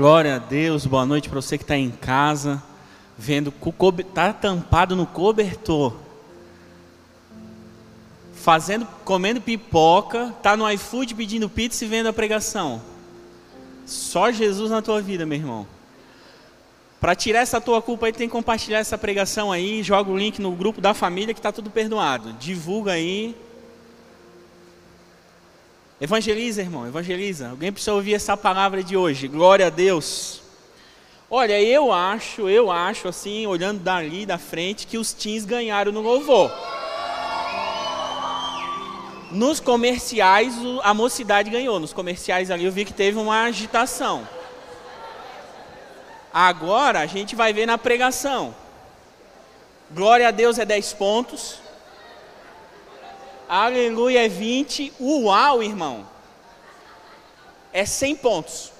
Glória a Deus, boa noite para você que está em casa, vendo, está tampado no cobertor, fazendo, comendo pipoca, está no iFood pedindo pizza e vendo a pregação. Só Jesus na tua vida, meu irmão. Para tirar essa tua culpa aí, tem que compartilhar essa pregação aí, joga o link no grupo da família que está tudo perdoado. Divulga aí. Evangeliza, irmão, evangeliza. Alguém precisa ouvir essa palavra de hoje. Glória a Deus. Olha, eu acho, eu acho assim, olhando dali da frente, que os teens ganharam no louvor. Nos comerciais, a mocidade ganhou. Nos comerciais ali eu vi que teve uma agitação. Agora a gente vai ver na pregação. Glória a Deus é 10 pontos. Aleluia é 20. Uau, irmão. É 100 pontos.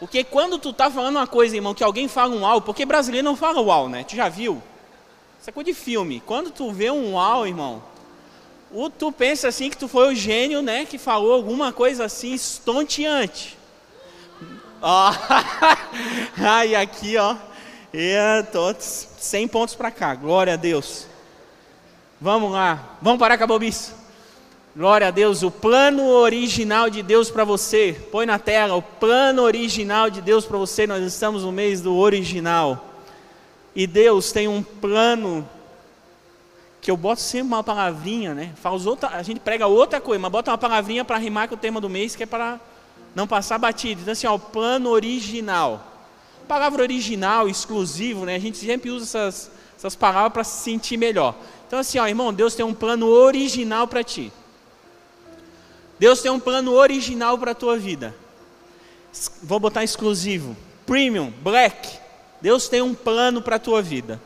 Porque quando tu tá falando uma coisa, irmão, que alguém fala um uau, porque brasileiro não fala uau, né? Tu já viu? Isso é coisa de filme. Quando tu vê um uau, irmão, o, tu pensa assim que tu foi o gênio, né? Que falou alguma coisa assim estonteante. Ó, ai, aqui, ó. E tô 100 pontos para cá. Glória a Deus. Vamos lá, vamos parar com a bobice. Glória a Deus, o plano original de Deus para você. Põe na tela o plano original de Deus para você. Nós estamos no mês do original. E Deus tem um plano que eu boto sempre uma palavrinha, né? Faz outra, a gente prega outra coisa, mas bota uma palavrinha para rimar com o tema do mês, que é para não passar batido. Então assim, ó, o plano original. Palavra original, exclusivo, né? A gente sempre usa essas, essas palavras para se sentir melhor. Então, assim, ó, irmão, Deus tem um plano original para ti. Deus tem um plano original para a tua vida. Vou botar exclusivo. Premium, black. Deus tem um plano para a tua vida.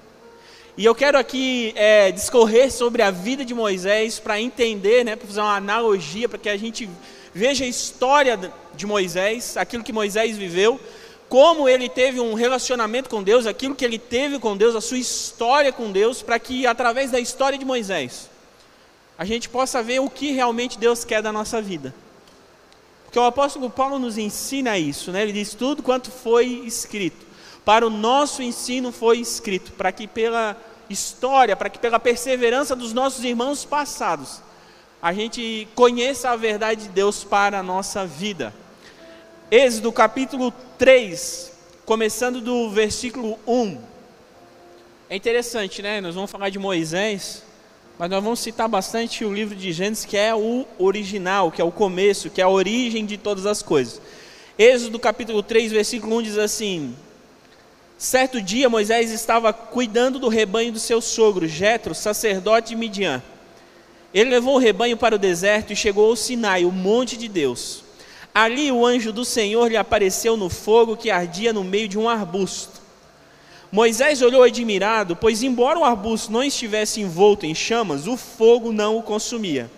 E eu quero aqui é, discorrer sobre a vida de Moisés para entender, né, para fazer uma analogia, para que a gente veja a história de Moisés, aquilo que Moisés viveu, como ele teve um relacionamento com Deus, aquilo que ele teve com Deus, a sua história com Deus, para que através da história de Moisés, a gente possa ver o que realmente Deus quer da nossa vida. Porque o apóstolo Paulo nos ensina isso, né? ele diz: tudo quanto foi escrito, para o nosso ensino foi escrito, para que pela história, para que pela perseverança dos nossos irmãos passados, a gente conheça a verdade de Deus para a nossa vida. Êxodo capítulo 3, começando do versículo 1. É interessante, né? Nós vamos falar de Moisés, mas nós vamos citar bastante o livro de Gênesis, que é o original, que é o começo, que é a origem de todas as coisas. Êxodo capítulo 3, versículo 1 diz assim: Certo dia Moisés estava cuidando do rebanho do seu sogro, Jetro, sacerdote de Midian. Ele levou o rebanho para o deserto e chegou ao Sinai, o monte de Deus. Ali o anjo do Senhor lhe apareceu no fogo que ardia no meio de um arbusto. Moisés olhou admirado, pois, embora o arbusto não estivesse envolto em chamas, o fogo não o consumia.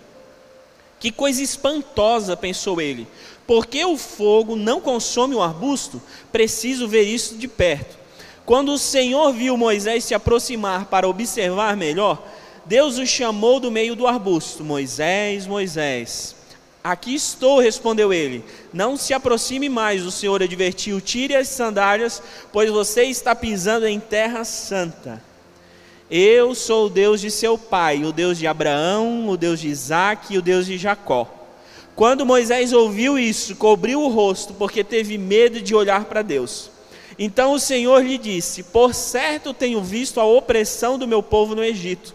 Que coisa espantosa, pensou ele. Porque o fogo não consome o arbusto? Preciso ver isso de perto. Quando o Senhor viu Moisés se aproximar para observar melhor, Deus o chamou do meio do arbusto: Moisés, Moisés. Aqui estou, respondeu ele. Não se aproxime mais, o Senhor advertiu. Tire as sandálias, pois você está pisando em terra santa. Eu sou o Deus de seu pai, o Deus de Abraão, o Deus de Isaac e o Deus de Jacó. Quando Moisés ouviu isso, cobriu o rosto, porque teve medo de olhar para Deus. Então o Senhor lhe disse: Por certo tenho visto a opressão do meu povo no Egito.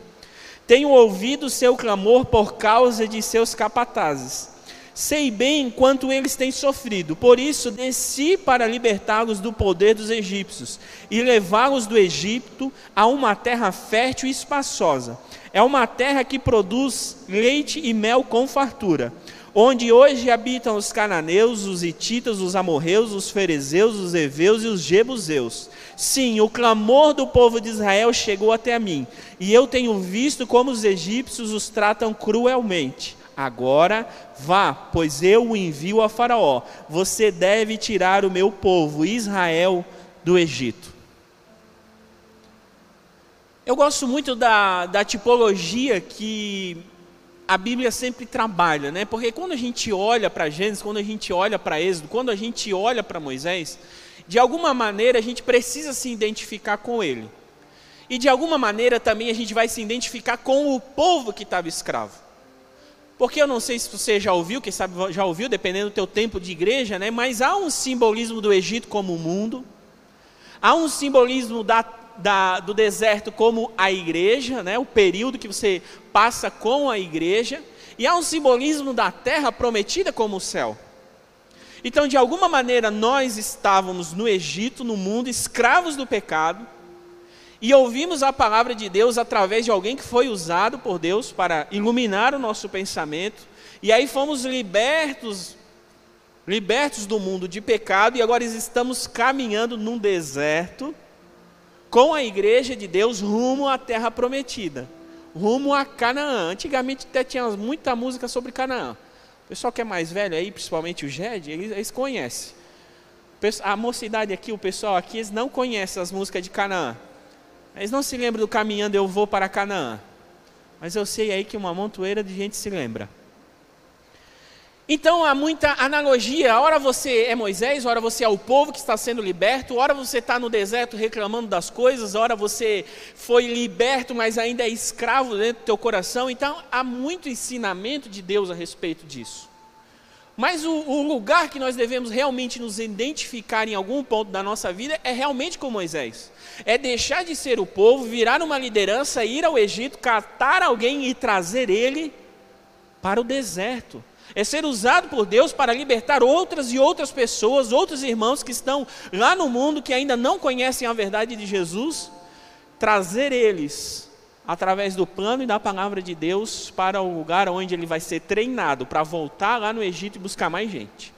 Tenho ouvido seu clamor por causa de seus capatazes Sei bem quanto eles têm sofrido, por isso desci para libertá-los do poder dos egípcios e levá-los do Egito a uma terra fértil e espaçosa. É uma terra que produz leite e mel com fartura, onde hoje habitam os cananeus, os hititas, os amorreus, os ferezeus, os heveus e os jebuseus. Sim, o clamor do povo de Israel chegou até mim, e eu tenho visto como os egípcios os tratam cruelmente. Agora vá, pois eu o envio a Faraó. Você deve tirar o meu povo, Israel, do Egito. Eu gosto muito da, da tipologia que a Bíblia sempre trabalha, né? Porque quando a gente olha para Gênesis, quando a gente olha para Êxodo, quando a gente olha para Moisés, de alguma maneira a gente precisa se identificar com ele. E de alguma maneira também a gente vai se identificar com o povo que estava escravo. Porque eu não sei se você já ouviu, quem sabe já ouviu, dependendo do teu tempo de igreja, né? Mas há um simbolismo do Egito como o mundo. Há um simbolismo da, da, do deserto como a igreja, né? O período que você passa com a igreja. E há um simbolismo da terra prometida como o céu. Então, de alguma maneira, nós estávamos no Egito, no mundo, escravos do pecado, e ouvimos a palavra de Deus através de alguém que foi usado por Deus para iluminar o nosso pensamento, e aí fomos libertos, libertos do mundo de pecado, e agora estamos caminhando num deserto com a igreja de Deus rumo à terra prometida, rumo a Canaã. Antigamente até tinha muita música sobre Canaã. O pessoal que é mais velho aí, principalmente o Jed, eles, eles conhecem. A mocidade aqui, o pessoal aqui, eles não conhecem as músicas de Canaã. Eles não se lembram do caminhando eu vou para Canaã. Mas eu sei aí que uma montoeira de gente se lembra. Então há muita analogia. Ora você é Moisés, ora você é o povo que está sendo liberto, ora você está no deserto reclamando das coisas, ora você foi liberto, mas ainda é escravo dentro do teu coração. Então há muito ensinamento de Deus a respeito disso. Mas o, o, lugar que nós devemos realmente nos identificar em algum ponto da nossa vida é realmente com Moisés. É deixar de ser o povo, virar uma liderança, ir ao Egito, catar alguém e trazer ele para o deserto é ser usado por Deus para libertar outras e outras pessoas, outros irmãos que estão lá no mundo que ainda não conhecem a verdade de Jesus, trazer eles através do plano e da palavra de Deus para o lugar onde ele vai ser treinado para voltar lá no Egito e buscar mais gente.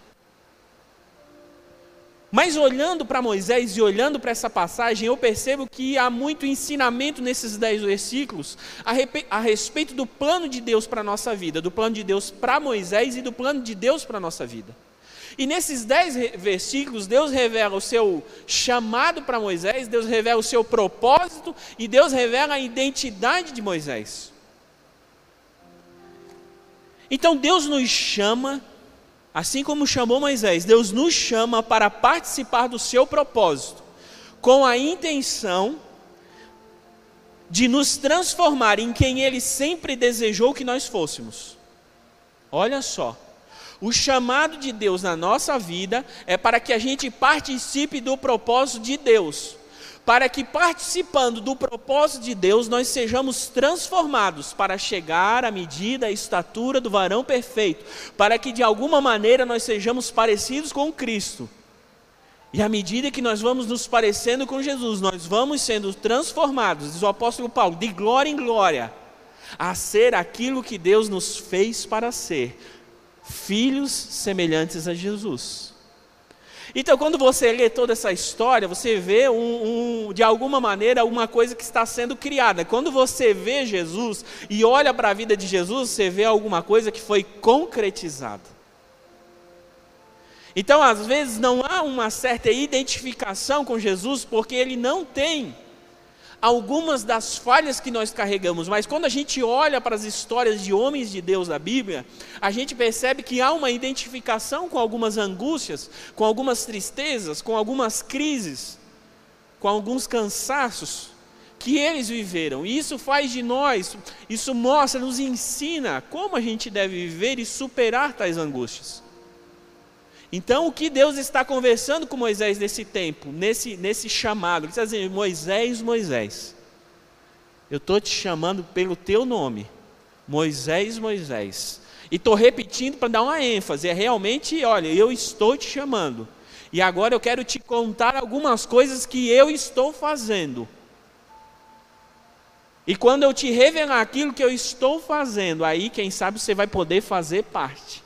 Mas olhando para Moisés e olhando para essa passagem, eu percebo que há muito ensinamento nesses dez versículos a, a respeito do plano de Deus para a nossa vida, do plano de Deus para Moisés e do plano de Deus para a nossa vida. E nesses dez versículos, Deus revela o seu chamado para Moisés, Deus revela o seu propósito e Deus revela a identidade de Moisés. Então Deus nos chama Assim como chamou Moisés, Deus nos chama para participar do seu propósito, com a intenção de nos transformar em quem Ele sempre desejou que nós fôssemos. Olha só, o chamado de Deus na nossa vida é para que a gente participe do propósito de Deus para que participando do propósito de Deus nós sejamos transformados para chegar à medida, à estatura do varão perfeito, para que de alguma maneira nós sejamos parecidos com Cristo. E à medida que nós vamos nos parecendo com Jesus, nós vamos sendo transformados, diz o apóstolo Paulo, de glória em glória, a ser aquilo que Deus nos fez para ser, filhos semelhantes a Jesus. Então, quando você lê toda essa história, você vê, um, um, de alguma maneira, uma coisa que está sendo criada. Quando você vê Jesus e olha para a vida de Jesus, você vê alguma coisa que foi concretizada. Então, às vezes, não há uma certa identificação com Jesus, porque ele não tem algumas das falhas que nós carregamos, mas quando a gente olha para as histórias de homens de Deus da Bíblia, a gente percebe que há uma identificação com algumas angústias, com algumas tristezas, com algumas crises, com alguns cansaços que eles viveram. E isso faz de nós, isso mostra, nos ensina como a gente deve viver e superar tais angústias. Então, o que Deus está conversando com Moisés nesse tempo, nesse, nesse chamado? Ele está dizendo: Moisés, Moisés, eu estou te chamando pelo teu nome, Moisés, Moisés. E estou repetindo para dar uma ênfase: é realmente, olha, eu estou te chamando. E agora eu quero te contar algumas coisas que eu estou fazendo. E quando eu te revelar aquilo que eu estou fazendo, aí quem sabe você vai poder fazer parte.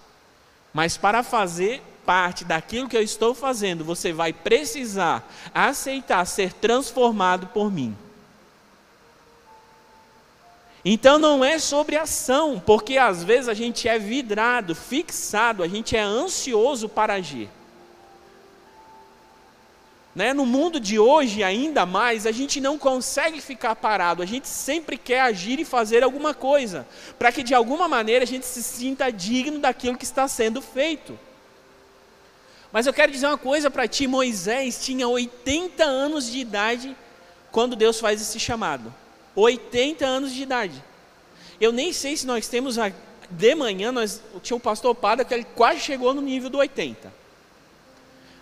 Mas para fazer parte daquilo que eu estou fazendo, você vai precisar aceitar ser transformado por mim. Então não é sobre ação, porque às vezes a gente é vidrado, fixado, a gente é ansioso para agir. Né? No mundo de hoje, ainda mais, a gente não consegue ficar parado, a gente sempre quer agir e fazer alguma coisa, para que de alguma maneira a gente se sinta digno daquilo que está sendo feito. Mas eu quero dizer uma coisa para ti: Moisés tinha 80 anos de idade quando Deus faz esse chamado. 80 anos de idade. Eu nem sei se nós temos de manhã, nós tinha o pastor Pada que ele quase chegou no nível do 80.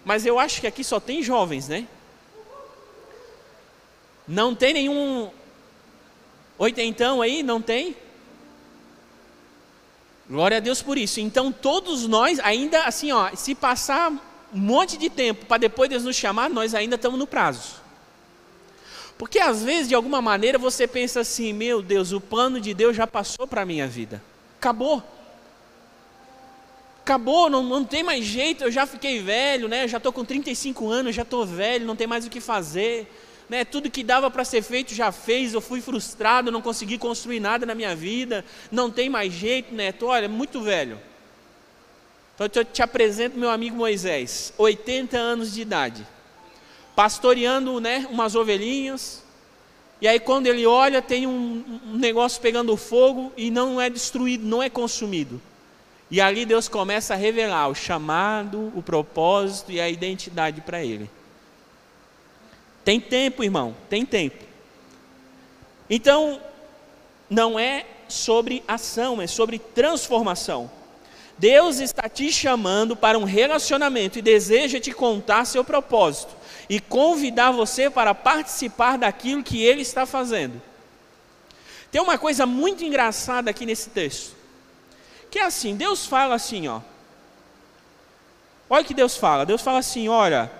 Mas eu acho que aqui só tem jovens, né? Não tem nenhum oitentão aí? Não tem? Glória a Deus por isso. Então todos nós, ainda assim, ó, se passar um monte de tempo para depois Deus nos chamar, nós ainda estamos no prazo. Porque às vezes, de alguma maneira, você pensa assim: meu Deus, o plano de Deus já passou para a minha vida. Acabou acabou, não, não tem mais jeito, eu já fiquei velho, né? já estou com 35 anos, já estou velho, não tem mais o que fazer. Né? Tudo que dava para ser feito já fez, eu fui frustrado, não consegui construir nada na minha vida, não tem mais jeito, Neto, olha, muito velho. Então eu te apresento meu amigo Moisés, 80 anos de idade, pastoreando né, umas ovelhinhas, e aí quando ele olha, tem um, um negócio pegando fogo e não é destruído, não é consumido. E ali Deus começa a revelar o chamado, o propósito e a identidade para ele. Tem tempo, irmão, tem tempo. Então, não é sobre ação, é sobre transformação. Deus está te chamando para um relacionamento e deseja te contar seu propósito e convidar você para participar daquilo que ele está fazendo. Tem uma coisa muito engraçada aqui nesse texto. Que é assim, Deus fala assim, ó. Olha o que Deus fala. Deus fala assim, olha.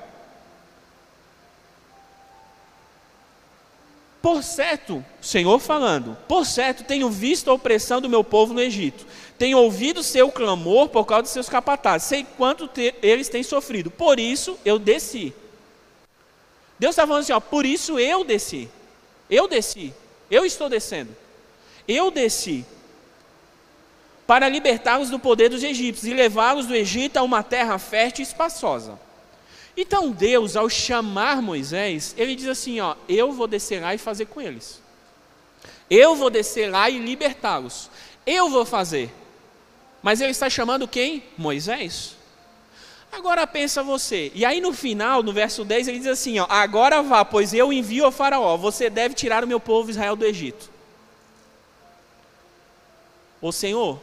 Por certo, Senhor falando, por certo tenho visto a opressão do meu povo no Egito. Tenho ouvido seu clamor por causa de seus capatazes. Sei quanto te, eles têm sofrido. Por isso eu desci. Deus está falando assim, ó, por isso eu desci. Eu desci. Eu estou descendo. Eu desci para libertá-los do poder dos egípcios e levá-los do Egito a uma terra fértil e espaçosa. Então Deus, ao chamar Moisés, ele diz assim: ó, eu vou descer lá e fazer com eles. Eu vou descer lá e libertá-los. Eu vou fazer. Mas ele está chamando quem? Moisés. Agora pensa você. E aí no final, no verso 10, ele diz assim: ó, agora vá, pois eu envio ao faraó, você deve tirar o meu povo Israel do Egito. O Senhor,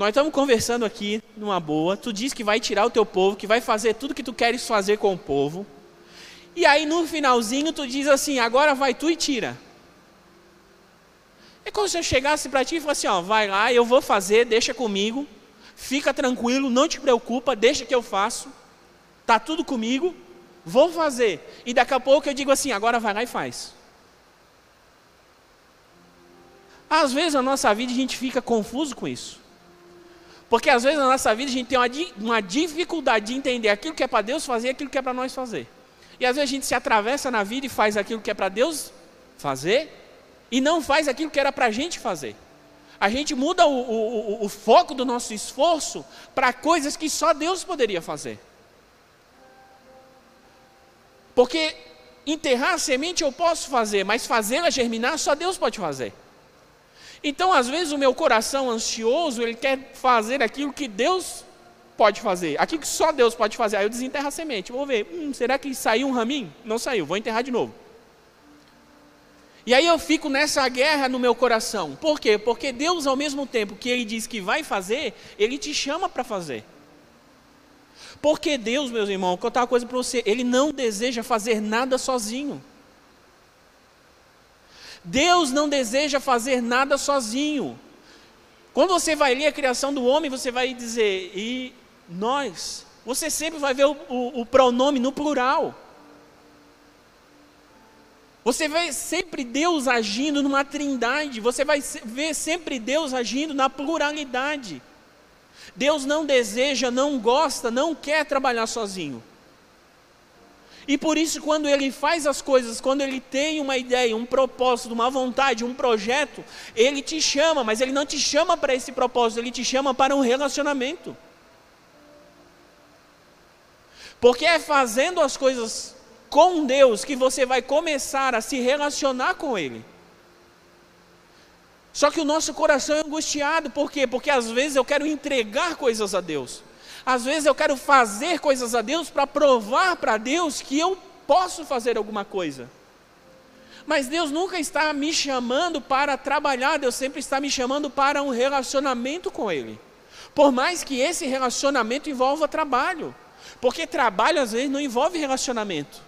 nós estamos conversando aqui numa boa. Tu diz que vai tirar o teu povo, que vai fazer tudo que tu queres fazer com o povo. E aí no finalzinho tu diz assim: agora vai tu e tira. É como se eu chegasse para ti e falasse: ó, vai lá, eu vou fazer, deixa comigo, fica tranquilo, não te preocupa, deixa que eu faço, tá tudo comigo, vou fazer. E daqui a pouco eu digo assim: agora vai lá e faz. Às vezes na nossa vida a gente fica confuso com isso. Porque às vezes na nossa vida a gente tem uma, uma dificuldade de entender aquilo que é para Deus fazer e aquilo que é para nós fazer. E às vezes a gente se atravessa na vida e faz aquilo que é para Deus fazer e não faz aquilo que era para a gente fazer. A gente muda o, o, o, o foco do nosso esforço para coisas que só Deus poderia fazer. Porque enterrar a semente eu posso fazer, mas fazê-la germinar só Deus pode fazer. Então, às vezes, o meu coração ansioso, ele quer fazer aquilo que Deus pode fazer, aquilo que só Deus pode fazer. Aí eu desenterro a semente, vou ver, hum, será que saiu um raminho? Não saiu, vou enterrar de novo. E aí eu fico nessa guerra no meu coração. Por quê? Porque Deus, ao mesmo tempo que Ele diz que vai fazer, Ele te chama para fazer. Porque Deus, meus irmãos, vou contar uma coisa para você, Ele não deseja fazer nada sozinho. Deus não deseja fazer nada sozinho. Quando você vai ler a criação do homem, você vai dizer, e nós. Você sempre vai ver o, o, o pronome no plural. Você vê sempre Deus agindo numa trindade. Você vai ver sempre Deus agindo na pluralidade. Deus não deseja, não gosta, não quer trabalhar sozinho. E por isso, quando ele faz as coisas, quando ele tem uma ideia, um propósito, uma vontade, um projeto, ele te chama, mas ele não te chama para esse propósito, ele te chama para um relacionamento. Porque é fazendo as coisas com Deus que você vai começar a se relacionar com Ele. Só que o nosso coração é angustiado, por quê? Porque às vezes eu quero entregar coisas a Deus, às vezes eu quero fazer coisas a Deus para provar para Deus que eu posso fazer alguma coisa. Mas Deus nunca está me chamando para trabalhar, Deus sempre está me chamando para um relacionamento com Ele. Por mais que esse relacionamento envolva trabalho, porque trabalho às vezes não envolve relacionamento.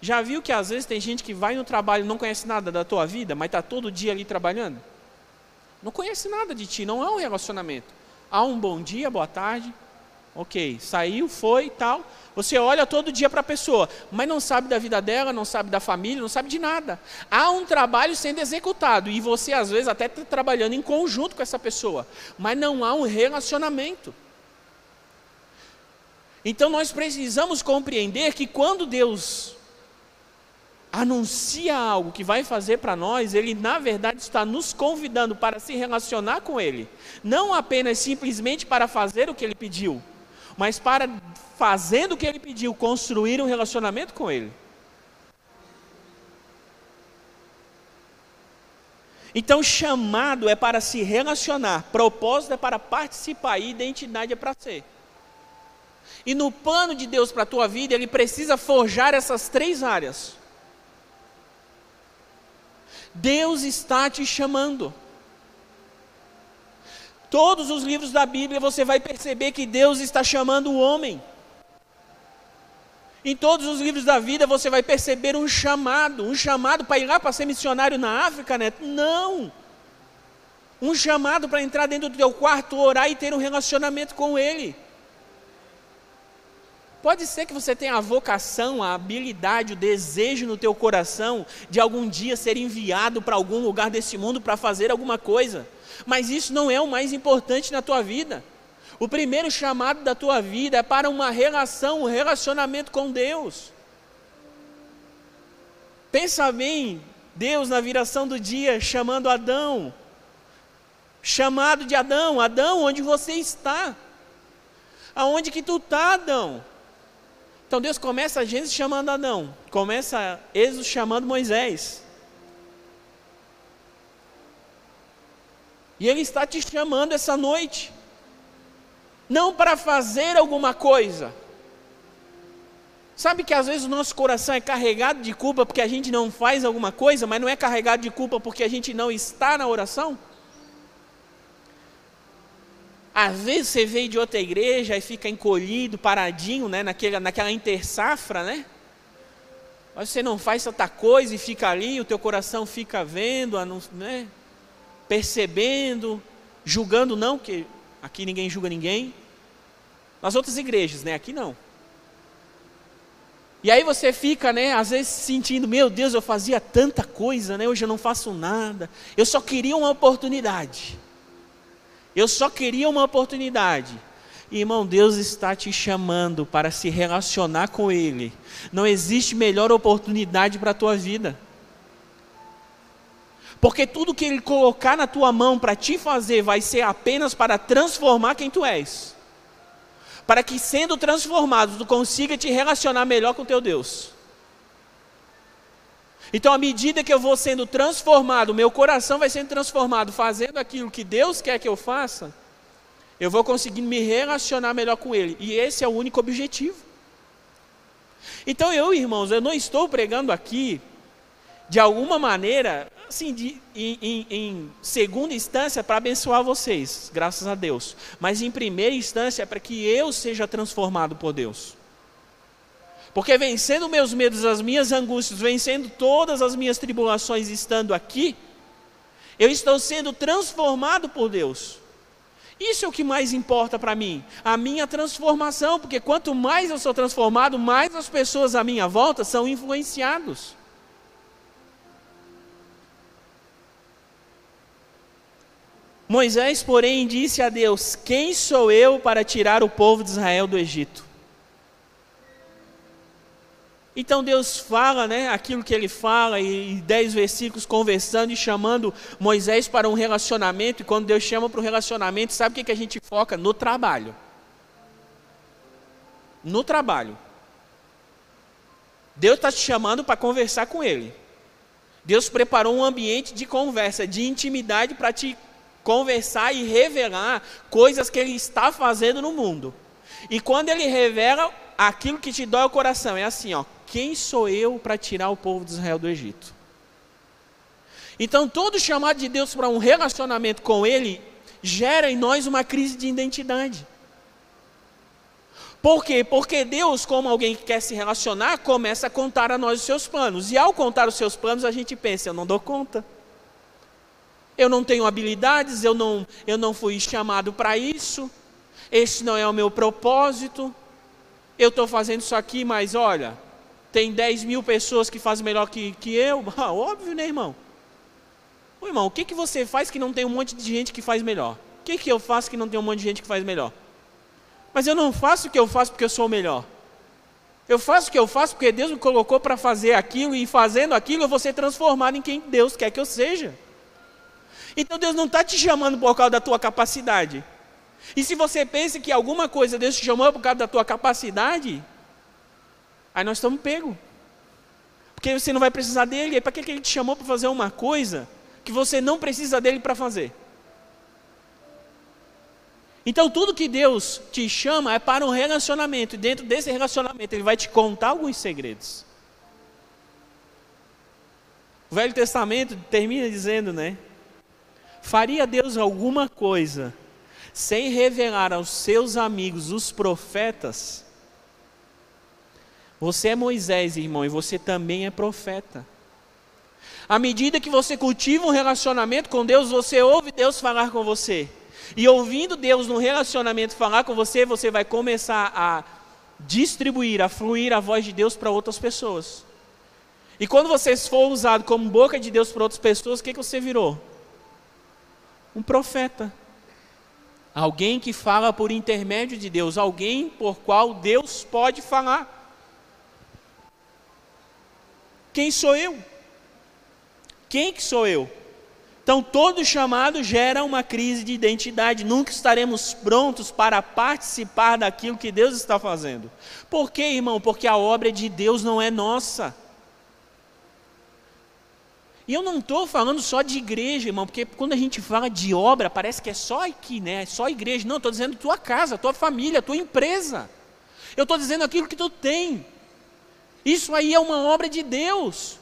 Já viu que às vezes tem gente que vai no trabalho e não conhece nada da tua vida, mas está todo dia ali trabalhando? Não conhece nada de ti, não é um relacionamento. Há um bom dia, boa tarde, ok, saiu, foi tal. Você olha todo dia para a pessoa, mas não sabe da vida dela, não sabe da família, não sabe de nada. Há um trabalho sendo executado e você às vezes até está trabalhando em conjunto com essa pessoa, mas não há um relacionamento. Então nós precisamos compreender que quando Deus anuncia algo que vai fazer para nós, ele na verdade está nos convidando para se relacionar com ele, não apenas simplesmente para fazer o que ele pediu, mas para fazendo o que ele pediu, construir um relacionamento com ele. Então, chamado é para se relacionar, propósito é para participar e identidade é para ser. E no plano de Deus para a tua vida, ele precisa forjar essas três áreas. Deus está te chamando. Todos os livros da Bíblia você vai perceber que Deus está chamando o homem. Em todos os livros da vida você vai perceber um chamado, um chamado para ir lá para ser missionário na África, né? Não. Um chamado para entrar dentro do teu quarto, orar e ter um relacionamento com Ele. Pode ser que você tenha a vocação, a habilidade, o desejo no teu coração de algum dia ser enviado para algum lugar desse mundo para fazer alguma coisa. Mas isso não é o mais importante na tua vida. O primeiro chamado da tua vida é para uma relação, um relacionamento com Deus. Pensa bem, Deus na viração do dia chamando Adão. Chamado de Adão, Adão, onde você está? Aonde que tu está, Adão? Então Deus começa Gênesis chamando Adão, começa Êxodo chamando Moisés. E Ele está te chamando essa noite, não para fazer alguma coisa. Sabe que às vezes o nosso coração é carregado de culpa porque a gente não faz alguma coisa, mas não é carregado de culpa porque a gente não está na oração? Às vezes você veio de outra igreja e fica encolhido, paradinho, né, naquela, naquela intersafra, né? Mas você não faz tanta coisa e fica ali, o teu coração fica vendo, né, percebendo, julgando não, que aqui ninguém julga ninguém. Nas outras igrejas, né? Aqui não. E aí você fica, né, às vezes sentindo, meu Deus, eu fazia tanta coisa, né? Hoje eu não faço nada. Eu só queria uma oportunidade. Eu só queria uma oportunidade. Irmão, Deus está te chamando para se relacionar com Ele. Não existe melhor oportunidade para a tua vida. Porque tudo que Ele colocar na tua mão para te fazer vai ser apenas para transformar quem tu és. Para que sendo transformado, tu consiga te relacionar melhor com teu Deus. Então, à medida que eu vou sendo transformado, meu coração vai sendo transformado, fazendo aquilo que Deus quer que eu faça, eu vou conseguindo me relacionar melhor com Ele. E esse é o único objetivo. Então, eu, irmãos, eu não estou pregando aqui, de alguma maneira, assim, de, em, em, em segunda instância, para abençoar vocês, graças a Deus. Mas em primeira instância, é para que eu seja transformado por Deus. Porque vencendo meus medos, as minhas angústias, vencendo todas as minhas tribulações estando aqui, eu estou sendo transformado por Deus. Isso é o que mais importa para mim, a minha transformação, porque quanto mais eu sou transformado, mais as pessoas à minha volta são influenciados. Moisés, porém, disse a Deus: Quem sou eu para tirar o povo de Israel do Egito? Então Deus fala, né, aquilo que ele fala, e dez versículos conversando e chamando Moisés para um relacionamento, e quando Deus chama para o relacionamento, sabe o que, que a gente foca? No trabalho. no trabalho. Deus está te chamando para conversar com Ele. Deus preparou um ambiente de conversa, de intimidade para te conversar e revelar coisas que Ele está fazendo no mundo. E quando Ele revela, aquilo que te dói o coração é assim, ó, quem sou eu para tirar o povo de Israel do Egito? Então, todo chamado de Deus para um relacionamento com Ele gera em nós uma crise de identidade. Por quê? Porque Deus, como alguém que quer se relacionar, começa a contar a nós os seus planos. E ao contar os seus planos, a gente pensa: eu não dou conta. Eu não tenho habilidades, eu não, eu não fui chamado para isso. Esse não é o meu propósito. Eu estou fazendo isso aqui, mas olha, tem 10 mil pessoas que fazem melhor que, que eu. Ah, óbvio, né, irmão? Ô, irmão, o que, que você faz que não tem um monte de gente que faz melhor? O que, que eu faço que não tem um monte de gente que faz melhor? Mas eu não faço o que eu faço porque eu sou o melhor. Eu faço o que eu faço porque Deus me colocou para fazer aquilo e fazendo aquilo eu vou ser transformado em quem Deus quer que eu seja. Então Deus não está te chamando por causa da tua capacidade. E se você pensa que alguma coisa Deus te chamou por causa da tua capacidade, aí nós estamos pegos. Porque você não vai precisar dele. E para que ele te chamou para fazer uma coisa que você não precisa dele para fazer? Então, tudo que Deus te chama é para um relacionamento, e dentro desse relacionamento, Ele vai te contar alguns segredos. O Velho Testamento termina dizendo, né? Faria Deus alguma coisa sem revelar aos seus amigos, os profetas? Você é Moisés, irmão, e você também é profeta. À medida que você cultiva um relacionamento com Deus, você ouve Deus falar com você. E ouvindo Deus no relacionamento falar com você, você vai começar a distribuir, a fluir a voz de Deus para outras pessoas. E quando você for usado como boca de Deus para outras pessoas, o que, que você virou? Um profeta. Alguém que fala por intermédio de Deus, alguém por qual Deus pode falar. Quem sou eu? Quem que sou eu? Então, todo chamado gera uma crise de identidade. Nunca estaremos prontos para participar daquilo que Deus está fazendo. Por quê, irmão? Porque a obra de Deus não é nossa. E eu não estou falando só de igreja, irmão, porque quando a gente fala de obra, parece que é só aqui, né? É só igreja. Não, estou dizendo tua casa, tua família, tua empresa. Eu estou dizendo aquilo que tu tem. Isso aí é uma obra de Deus.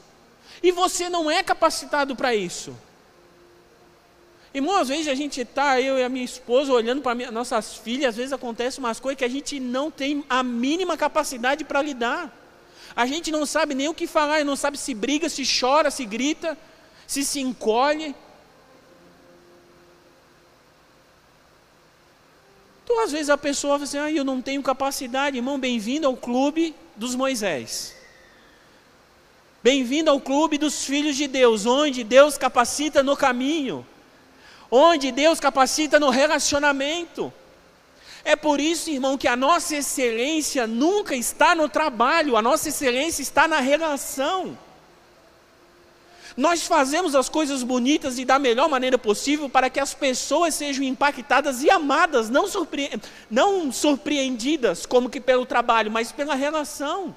E você não é capacitado para isso. Irmão, às vezes a gente está, eu e a minha esposa, olhando para nossas filhas, às vezes acontece umas coisas que a gente não tem a mínima capacidade para lidar. A gente não sabe nem o que falar, não sabe se briga, se chora, se grita, se se encolhe. Então, às vezes a pessoa fala assim: ah, eu não tenho capacidade, irmão, bem-vindo ao clube dos Moisés. Bem-vindo ao clube dos filhos de Deus, onde Deus capacita no caminho onde Deus capacita no relacionamento. É por isso, irmão, que a nossa excelência nunca está no trabalho, a nossa excelência está na relação. Nós fazemos as coisas bonitas e da melhor maneira possível para que as pessoas sejam impactadas e amadas, não, surpre... não surpreendidas como que pelo trabalho, mas pela relação.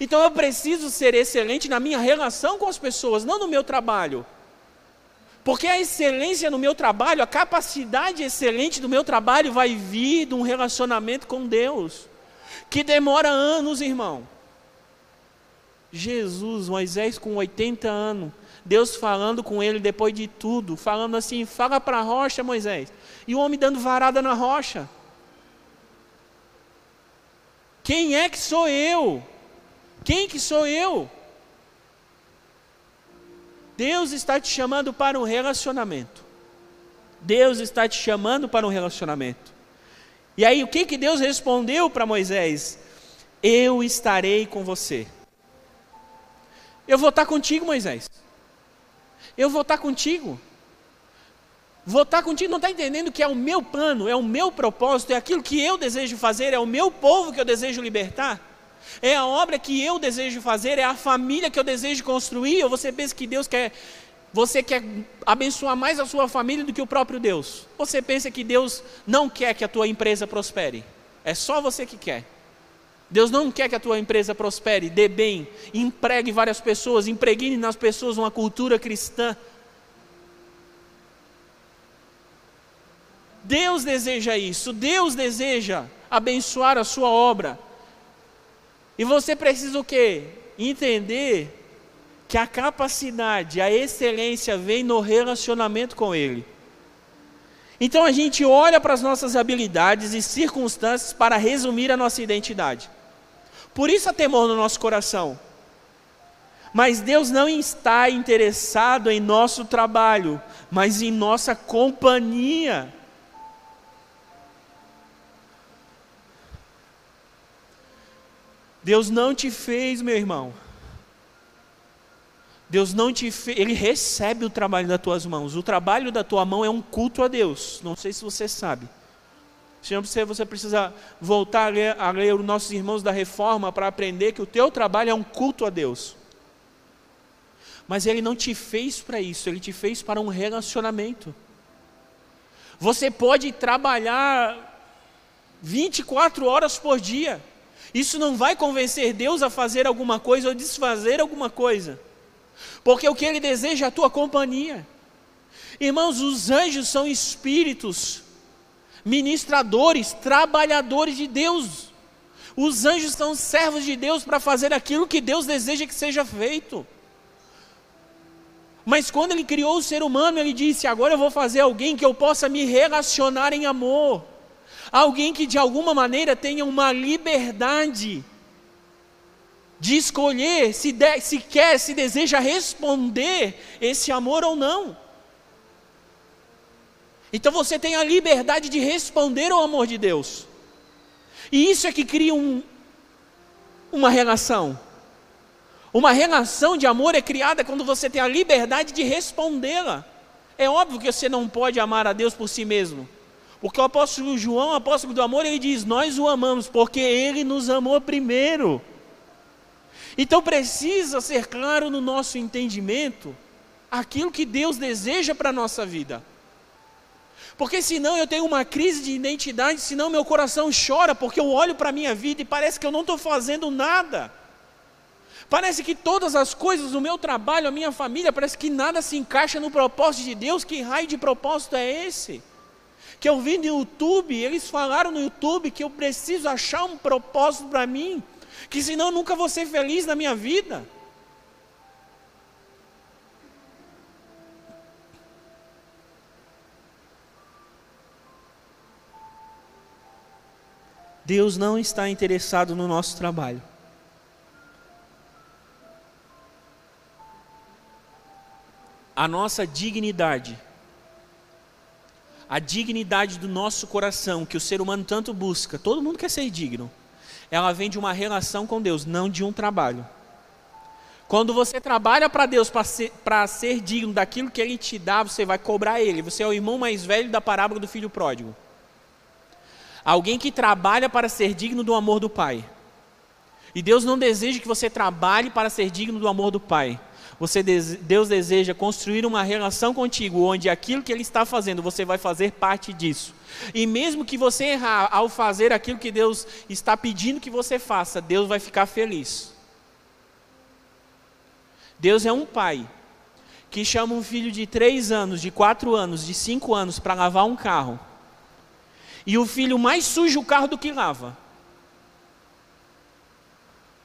Então eu preciso ser excelente na minha relação com as pessoas, não no meu trabalho. Porque a excelência no meu trabalho, a capacidade excelente do meu trabalho vai vir de um relacionamento com Deus, que demora anos, irmão. Jesus, Moisés com 80 anos, Deus falando com ele depois de tudo, falando assim: fala para a rocha, Moisés. E o homem dando varada na rocha. Quem é que sou eu? Quem que sou eu? Deus está te chamando para um relacionamento. Deus está te chamando para um relacionamento. E aí, o que, que Deus respondeu para Moisés? Eu estarei com você. Eu vou estar contigo, Moisés. Eu vou estar contigo. Vou estar contigo, não está entendendo que é o meu plano, é o meu propósito, é aquilo que eu desejo fazer, é o meu povo que eu desejo libertar? É a obra que eu desejo fazer, é a família que eu desejo construir, ou você pensa que Deus quer, você quer abençoar mais a sua família do que o próprio Deus? Você pensa que Deus não quer que a tua empresa prospere? É só você que quer. Deus não quer que a tua empresa prospere, dê bem, empregue várias pessoas, impregne nas pessoas uma cultura cristã. Deus deseja isso, Deus deseja abençoar a sua obra. E você precisa o quê? Entender que a capacidade, a excelência vem no relacionamento com Ele. Então a gente olha para as nossas habilidades e circunstâncias para resumir a nossa identidade. Por isso há temor no nosso coração. Mas Deus não está interessado em nosso trabalho, mas em nossa companhia. Deus não te fez, meu irmão. Deus não te fez, Ele recebe o trabalho das tuas mãos. O trabalho da tua mão é um culto a Deus. Não sei se você sabe. Se não você, você precisa voltar a ler, a ler os nossos irmãos da reforma para aprender que o teu trabalho é um culto a Deus. Mas Ele não te fez para isso, Ele te fez para um relacionamento. Você pode trabalhar 24 horas por dia isso não vai convencer Deus a fazer alguma coisa ou desfazer alguma coisa, porque o que Ele deseja é a tua companhia. Irmãos, os anjos são espíritos, ministradores, trabalhadores de Deus. Os anjos são servos de Deus para fazer aquilo que Deus deseja que seja feito. Mas quando Ele criou o ser humano, Ele disse: agora eu vou fazer alguém que eu possa me relacionar em amor alguém que de alguma maneira tenha uma liberdade de escolher se, de, se quer, se deseja responder esse amor ou não. Então você tem a liberdade de responder ao amor de Deus. E isso é que cria um, uma relação. Uma relação de amor é criada quando você tem a liberdade de respondê-la. É óbvio que você não pode amar a Deus por si mesmo. Porque o apóstolo João, o apóstolo do amor, ele diz: Nós o amamos porque ele nos amou primeiro. Então precisa ser claro no nosso entendimento aquilo que Deus deseja para a nossa vida. Porque senão eu tenho uma crise de identidade, senão meu coração chora, porque eu olho para a minha vida e parece que eu não estou fazendo nada. Parece que todas as coisas do meu trabalho, a minha família, parece que nada se encaixa no propósito de Deus. Que raio de propósito é esse? Que eu vi no YouTube, eles falaram no YouTube que eu preciso achar um propósito para mim, que senão eu nunca vou ser feliz na minha vida. Deus não está interessado no nosso trabalho. A nossa dignidade a dignidade do nosso coração, que o ser humano tanto busca, todo mundo quer ser digno, ela vem de uma relação com Deus, não de um trabalho. Quando você trabalha para Deus para ser, ser digno daquilo que Ele te dá, você vai cobrar Ele. Você é o irmão mais velho da parábola do filho pródigo. Alguém que trabalha para ser digno do amor do Pai. E Deus não deseja que você trabalhe para ser digno do amor do Pai. Você, Deus deseja construir uma relação contigo, onde aquilo que Ele está fazendo, você vai fazer parte disso. E mesmo que você errar ao fazer aquilo que Deus está pedindo que você faça, Deus vai ficar feliz. Deus é um pai que chama um filho de três anos, de quatro anos, de cinco anos para lavar um carro. E o filho mais suja o carro do que lava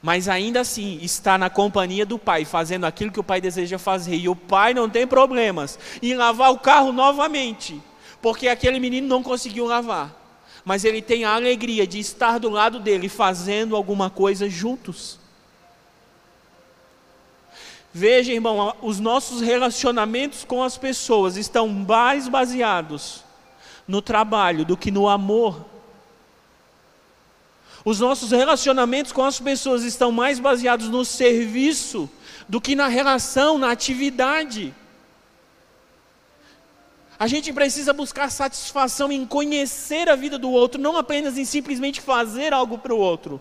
mas ainda assim está na companhia do pai, fazendo aquilo que o pai deseja fazer, e o pai não tem problemas em lavar o carro novamente, porque aquele menino não conseguiu lavar, mas ele tem a alegria de estar do lado dele fazendo alguma coisa juntos. Veja, irmão, os nossos relacionamentos com as pessoas estão mais baseados no trabalho do que no amor os nossos relacionamentos com as pessoas estão mais baseados no serviço do que na relação, na atividade. A gente precisa buscar satisfação em conhecer a vida do outro, não apenas em simplesmente fazer algo para o outro.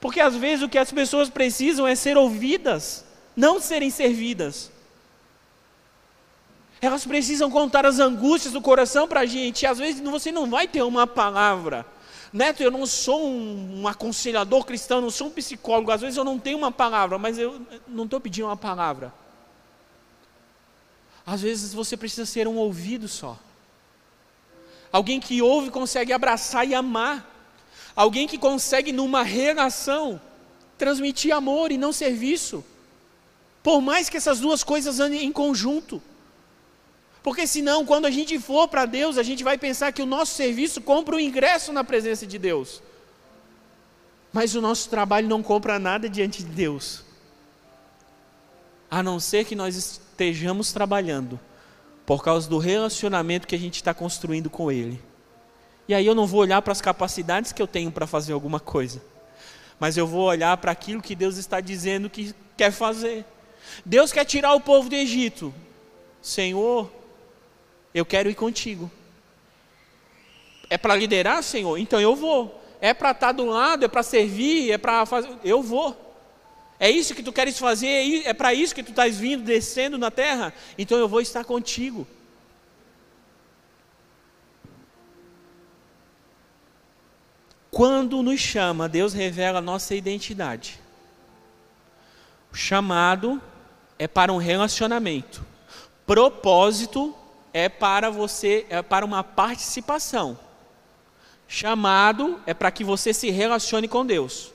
Porque às vezes o que as pessoas precisam é ser ouvidas, não serem servidas. Elas precisam contar as angústias do coração para a gente, às vezes você não vai ter uma palavra Neto, eu não sou um, um aconselhador cristão, não sou um psicólogo, às vezes eu não tenho uma palavra, mas eu não estou pedindo uma palavra. Às vezes você precisa ser um ouvido só. Alguém que ouve consegue abraçar e amar. Alguém que consegue, numa relação, transmitir amor e não serviço. Por mais que essas duas coisas andem em conjunto. Porque senão, quando a gente for para Deus, a gente vai pensar que o nosso serviço compra o ingresso na presença de Deus. Mas o nosso trabalho não compra nada diante de Deus. A não ser que nós estejamos trabalhando por causa do relacionamento que a gente está construindo com Ele. E aí eu não vou olhar para as capacidades que eu tenho para fazer alguma coisa, mas eu vou olhar para aquilo que Deus está dizendo que quer fazer. Deus quer tirar o povo do Egito. Senhor, eu quero ir contigo. É para liderar, Senhor? Então eu vou. É para estar tá do lado, é para servir, é para fazer. Eu vou. É isso que tu queres fazer, é, é para isso que tu estás vindo, descendo na terra? Então eu vou estar contigo. Quando nos chama, Deus revela a nossa identidade. O chamado é para um relacionamento. Propósito é para você, é para uma participação. Chamado é para que você se relacione com Deus.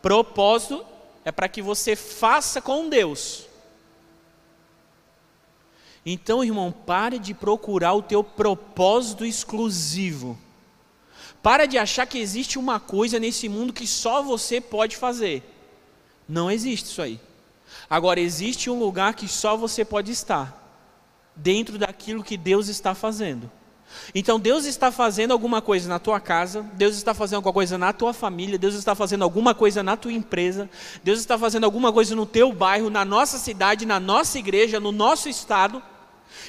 Propósito é para que você faça com Deus. Então, irmão, pare de procurar o teu propósito exclusivo. Para de achar que existe uma coisa nesse mundo que só você pode fazer. Não existe isso aí. Agora, existe um lugar que só você pode estar dentro daquilo que Deus está fazendo. Então Deus está fazendo alguma coisa na tua casa, Deus está fazendo alguma coisa na tua família, Deus está fazendo alguma coisa na tua empresa, Deus está fazendo alguma coisa no teu bairro, na nossa cidade, na nossa igreja, no nosso estado.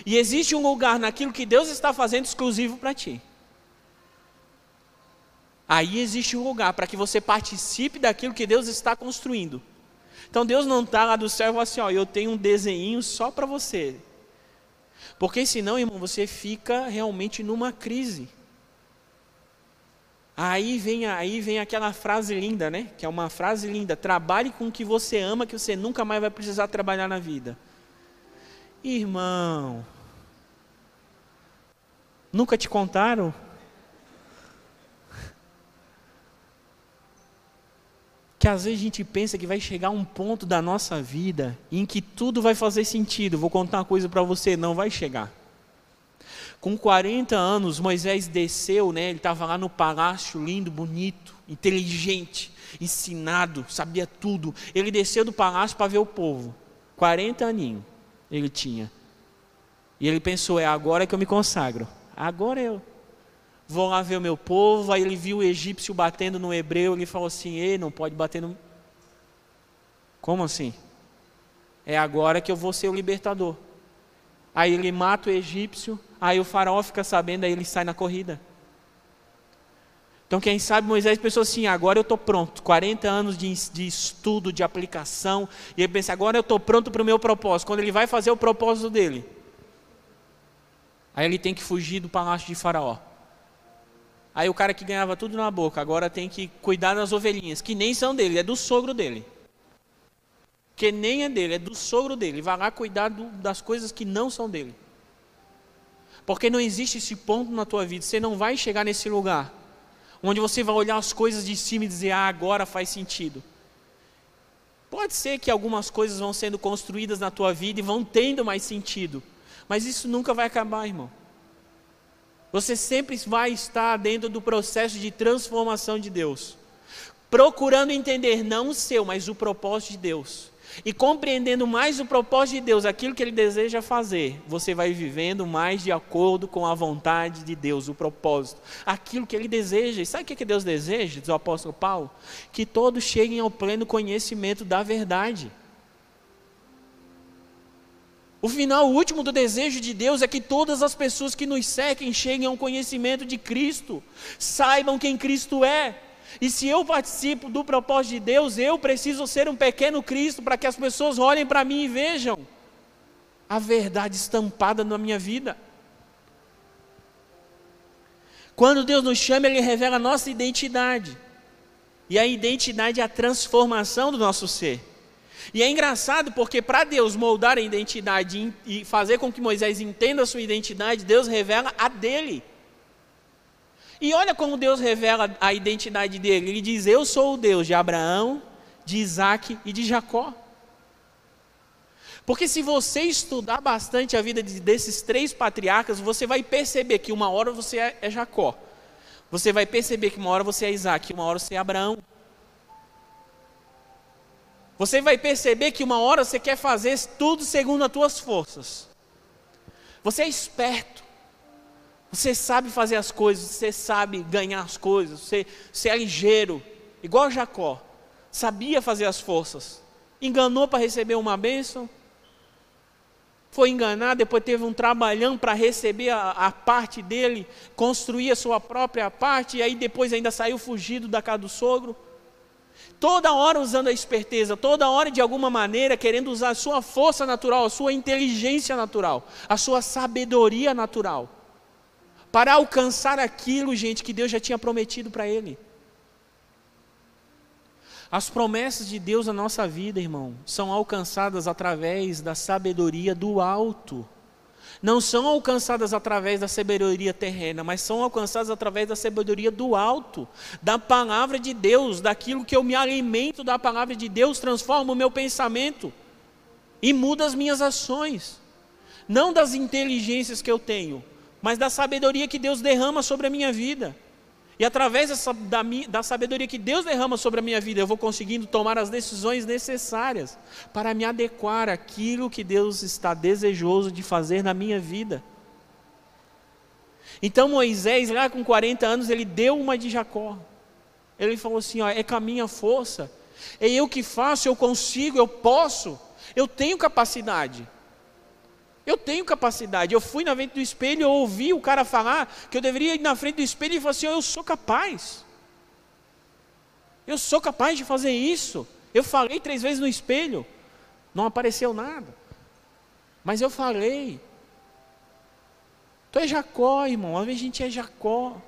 E existe um lugar naquilo que Deus está fazendo exclusivo para ti. Aí existe um lugar para que você participe daquilo que Deus está construindo. Então Deus não está lá do céu e fala assim: ó, eu tenho um desenho só para você. Porque senão, irmão, você fica realmente numa crise. Aí vem, aí vem aquela frase linda, né? Que é uma frase linda: trabalhe com o que você ama, que você nunca mais vai precisar trabalhar na vida. Irmão, nunca te contaram que às vezes a gente pensa que vai chegar um ponto da nossa vida em que tudo vai fazer sentido. Vou contar uma coisa para você, não vai chegar. Com 40 anos, Moisés desceu, né? Ele estava lá no palácio, lindo, bonito, inteligente, ensinado, sabia tudo. Ele desceu do palácio para ver o povo. 40 aninhos ele tinha. E ele pensou: é agora que eu me consagro. Agora eu vou lá ver o meu povo. Aí ele viu o egípcio batendo no hebreu, ele falou assim: Ei, não pode bater no. Como assim? É agora que eu vou ser o libertador. Aí ele mata o egípcio, aí o faraó fica sabendo, aí ele sai na corrida. Então, quem sabe Moisés pensou assim: agora eu estou pronto. 40 anos de, de, estudo, de aplicação. E ele pensa: agora eu estou pronto para o meu propósito. Quando ele vai fazer o propósito dele, aí ele tem que fugir do palácio de Faraó. Aí o cara que ganhava tudo na boca, agora tem que cuidar das ovelhinhas, que nem são dele, é do sogro dele. Que nem é dele, é do sogro dele. Vai lá cuidar do, das coisas que não são dele. Porque não existe esse ponto na tua vida, você não vai chegar nesse lugar onde você vai olhar as coisas de cima e dizer: "Ah, agora faz sentido". Pode ser que algumas coisas vão sendo construídas na tua vida e vão tendo mais sentido, mas isso nunca vai acabar, irmão. Você sempre vai estar dentro do processo de transformação de Deus, procurando entender não o seu, mas o propósito de Deus. E compreendendo mais o propósito de Deus, aquilo que Ele deseja fazer, você vai vivendo mais de acordo com a vontade de Deus, o propósito, aquilo que Ele deseja. E sabe o que Deus deseja, diz o apóstolo Paulo? Que todos cheguem ao pleno conhecimento da verdade. O final último do desejo de Deus é que todas as pessoas que nos seguem cheguem ao conhecimento de Cristo, saibam quem Cristo é. E se eu participo do propósito de Deus, eu preciso ser um pequeno Cristo para que as pessoas olhem para mim e vejam a verdade estampada na minha vida. Quando Deus nos chama, Ele revela a nossa identidade. E a identidade é a transformação do nosso ser. E é engraçado porque para Deus moldar a identidade e fazer com que Moisés entenda a sua identidade, Deus revela a dele. E olha como Deus revela a identidade dele. Ele diz: Eu sou o Deus de Abraão, de Isaac e de Jacó. Porque se você estudar bastante a vida desses três patriarcas, você vai perceber que uma hora você é, é Jacó. Você vai perceber que uma hora você é Isaac, uma hora você é Abraão. Você vai perceber que uma hora você quer fazer tudo segundo as tuas forças. Você é esperto. Você sabe fazer as coisas, você sabe ganhar as coisas, você, você é ligeiro, igual Jacó. Sabia fazer as forças. Enganou para receber uma bênção. Foi enganar, depois teve um trabalhão para receber a, a, parte dele, construir a sua própria parte, e aí depois ainda saiu fugido da casa do sogro toda hora usando a esperteza, toda hora de alguma maneira querendo usar a sua força natural, a sua inteligência natural, a sua sabedoria natural, para alcançar aquilo, gente, que Deus já tinha prometido para ele. As promessas de Deus na nossa vida, irmão, são alcançadas através da sabedoria do alto não são alcançadas através da sabedoria terrena, mas são alcançadas através da sabedoria do alto, da palavra de Deus, daquilo que eu me alimento da palavra de Deus, transforma o meu pensamento e muda as minhas ações. Não das inteligências que eu tenho, mas da sabedoria que Deus derrama sobre a minha vida. E através dessa, da, da sabedoria que Deus derrama sobre a minha vida, eu vou conseguindo tomar as decisões necessárias para me adequar àquilo que Deus está desejoso de fazer na minha vida. Então Moisés, lá com 40 anos, ele deu uma de Jacó. Ele falou assim: ó, é com a minha força, é eu que faço, eu consigo, eu posso, eu tenho capacidade. Eu tenho capacidade. Eu fui na frente do espelho, eu ouvi o cara falar que eu deveria ir na frente do espelho e falar assim: oh, eu sou capaz. Eu sou capaz de fazer isso. Eu falei três vezes no espelho, não apareceu nada. Mas eu falei. Tu é Jacó, irmão. Às vezes a gente é Jacó.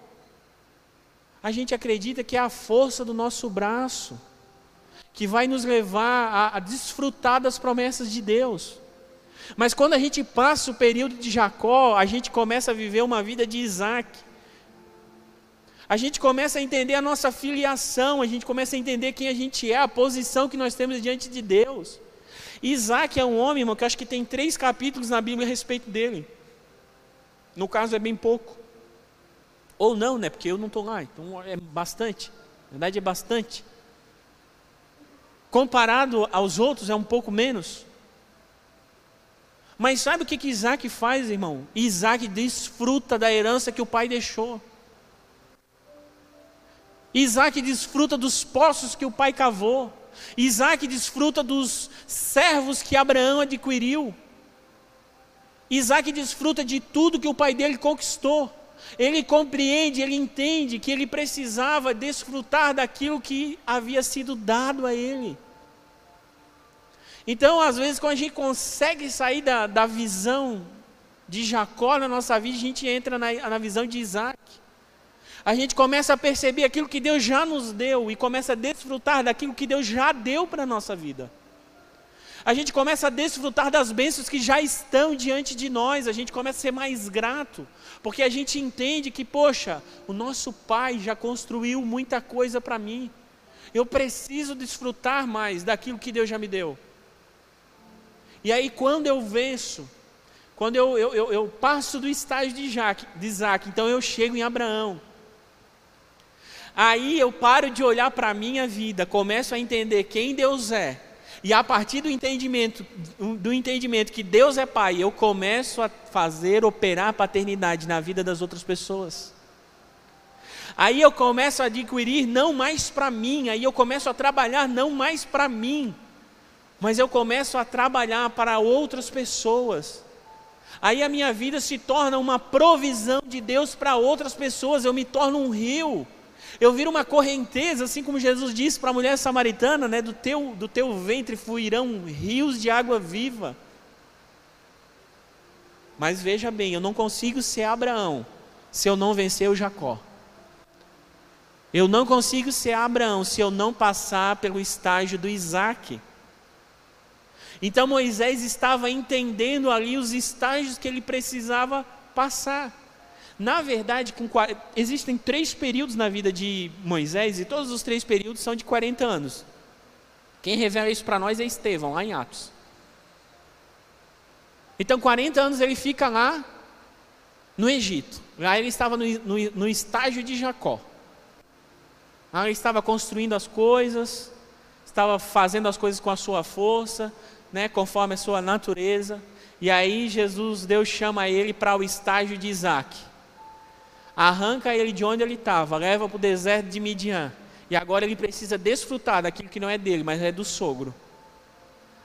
A gente acredita que é a força do nosso braço que vai nos levar a, a desfrutar das promessas de Deus. Mas quando a gente passa o período de Jacó, a gente começa a viver uma vida de Isaac. A gente começa a entender a nossa filiação, a gente começa a entender quem a gente é, a posição que nós temos diante de Deus. Isaac é um homem, irmão, que eu acho que tem três capítulos na Bíblia a respeito dele. No caso é bem pouco. Ou não, né? Porque eu não estou lá, então é bastante. Na verdade é bastante. Comparado aos outros é um pouco menos. Mas sabe o que, que Isaac faz, irmão? Isaac desfruta da herança que o pai deixou. Isaac desfruta dos poços que o pai cavou. Isaac desfruta dos servos que Abraão adquiriu. Isaac desfruta de tudo que o pai dele conquistou. Ele compreende, ele entende que ele precisava desfrutar daquilo que havia sido dado a ele. Então, às vezes, quando a gente consegue sair da, da visão de Jacó na nossa vida, a gente entra na, na visão de Isaac. A gente começa a perceber aquilo que Deus já nos deu e começa a desfrutar daquilo que Deus já deu para a nossa vida. A gente começa a desfrutar das bênçãos que já estão diante de nós, a gente começa a ser mais grato, porque a gente entende que, poxa, o nosso Pai já construiu muita coisa para mim, eu preciso desfrutar mais daquilo que Deus já me deu. E aí, quando eu venço, quando eu, eu, eu, eu passo do estágio de, Isaac, de Isaac, então eu chego em Abraão. Aí eu paro de olhar para a minha vida, começo a entender quem Deus é. E a partir do entendimento, do entendimento que Deus é Pai, eu começo a fazer operar a paternidade na vida das outras pessoas. Aí eu começo a adquirir não mais para mim, aí eu começo a trabalhar não mais para mim, mas eu começo a trabalhar para outras pessoas. Aí a minha vida se torna uma provisão de Deus para outras pessoas, eu me torno um rio. Eu viro uma correnteza, assim como Jesus disse para a mulher samaritana, né, do teu do teu ventre fluirão rios de água viva. Mas veja bem, eu não consigo ser Abraão se eu não vencer o Jacó. Eu não consigo ser Abraão se eu não passar pelo estágio do Isaac. Então Moisés estava entendendo ali os estágios que ele precisava passar. Na verdade, com, existem três períodos na vida de Moisés e todos os três períodos são de 40 anos. Quem revela isso para nós é Estevão, lá em Atos. Então, 40 anos ele fica lá no Egito. Lá ele estava no, no, no estágio de Jacó. Lá ele estava construindo as coisas, estava fazendo as coisas com a sua força, né, conforme a sua natureza. E aí Jesus, Deus chama ele para o estágio de Isaac. Arranca ele de onde ele estava, leva para o deserto de Midian. E agora ele precisa desfrutar daquilo que não é dele, mas é do sogro.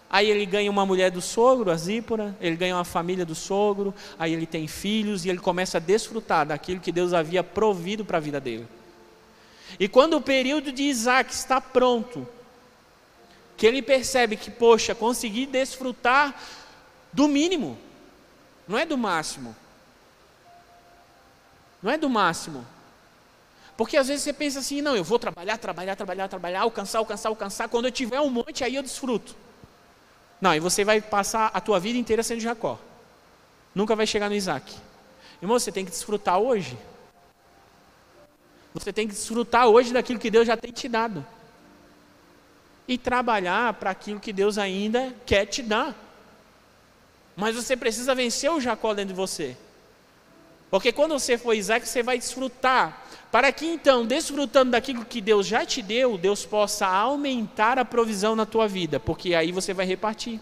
Aí ele ganha uma mulher do sogro, a Zípora, ele ganha uma família do sogro, aí ele tem filhos e ele começa a desfrutar daquilo que Deus havia provido para a vida dele. E quando o período de Isaac está pronto, que ele percebe que, poxa, consegui desfrutar do mínimo, não é do máximo. Não é do máximo. Porque às vezes você pensa assim, não, eu vou trabalhar, trabalhar, trabalhar, trabalhar, alcançar, alcançar, alcançar, quando eu tiver um monte, aí eu desfruto. Não, e você vai passar a tua vida inteira sendo Jacó. Nunca vai chegar no Isaac. Irmão, você tem que desfrutar hoje. Você tem que desfrutar hoje daquilo que Deus já tem te dado e trabalhar para aquilo que Deus ainda quer te dar. Mas você precisa vencer o Jacó dentro de você. Porque quando você for Isaac, você vai desfrutar. Para que então, desfrutando daquilo que Deus já te deu, Deus possa aumentar a provisão na tua vida. Porque aí você vai repartir.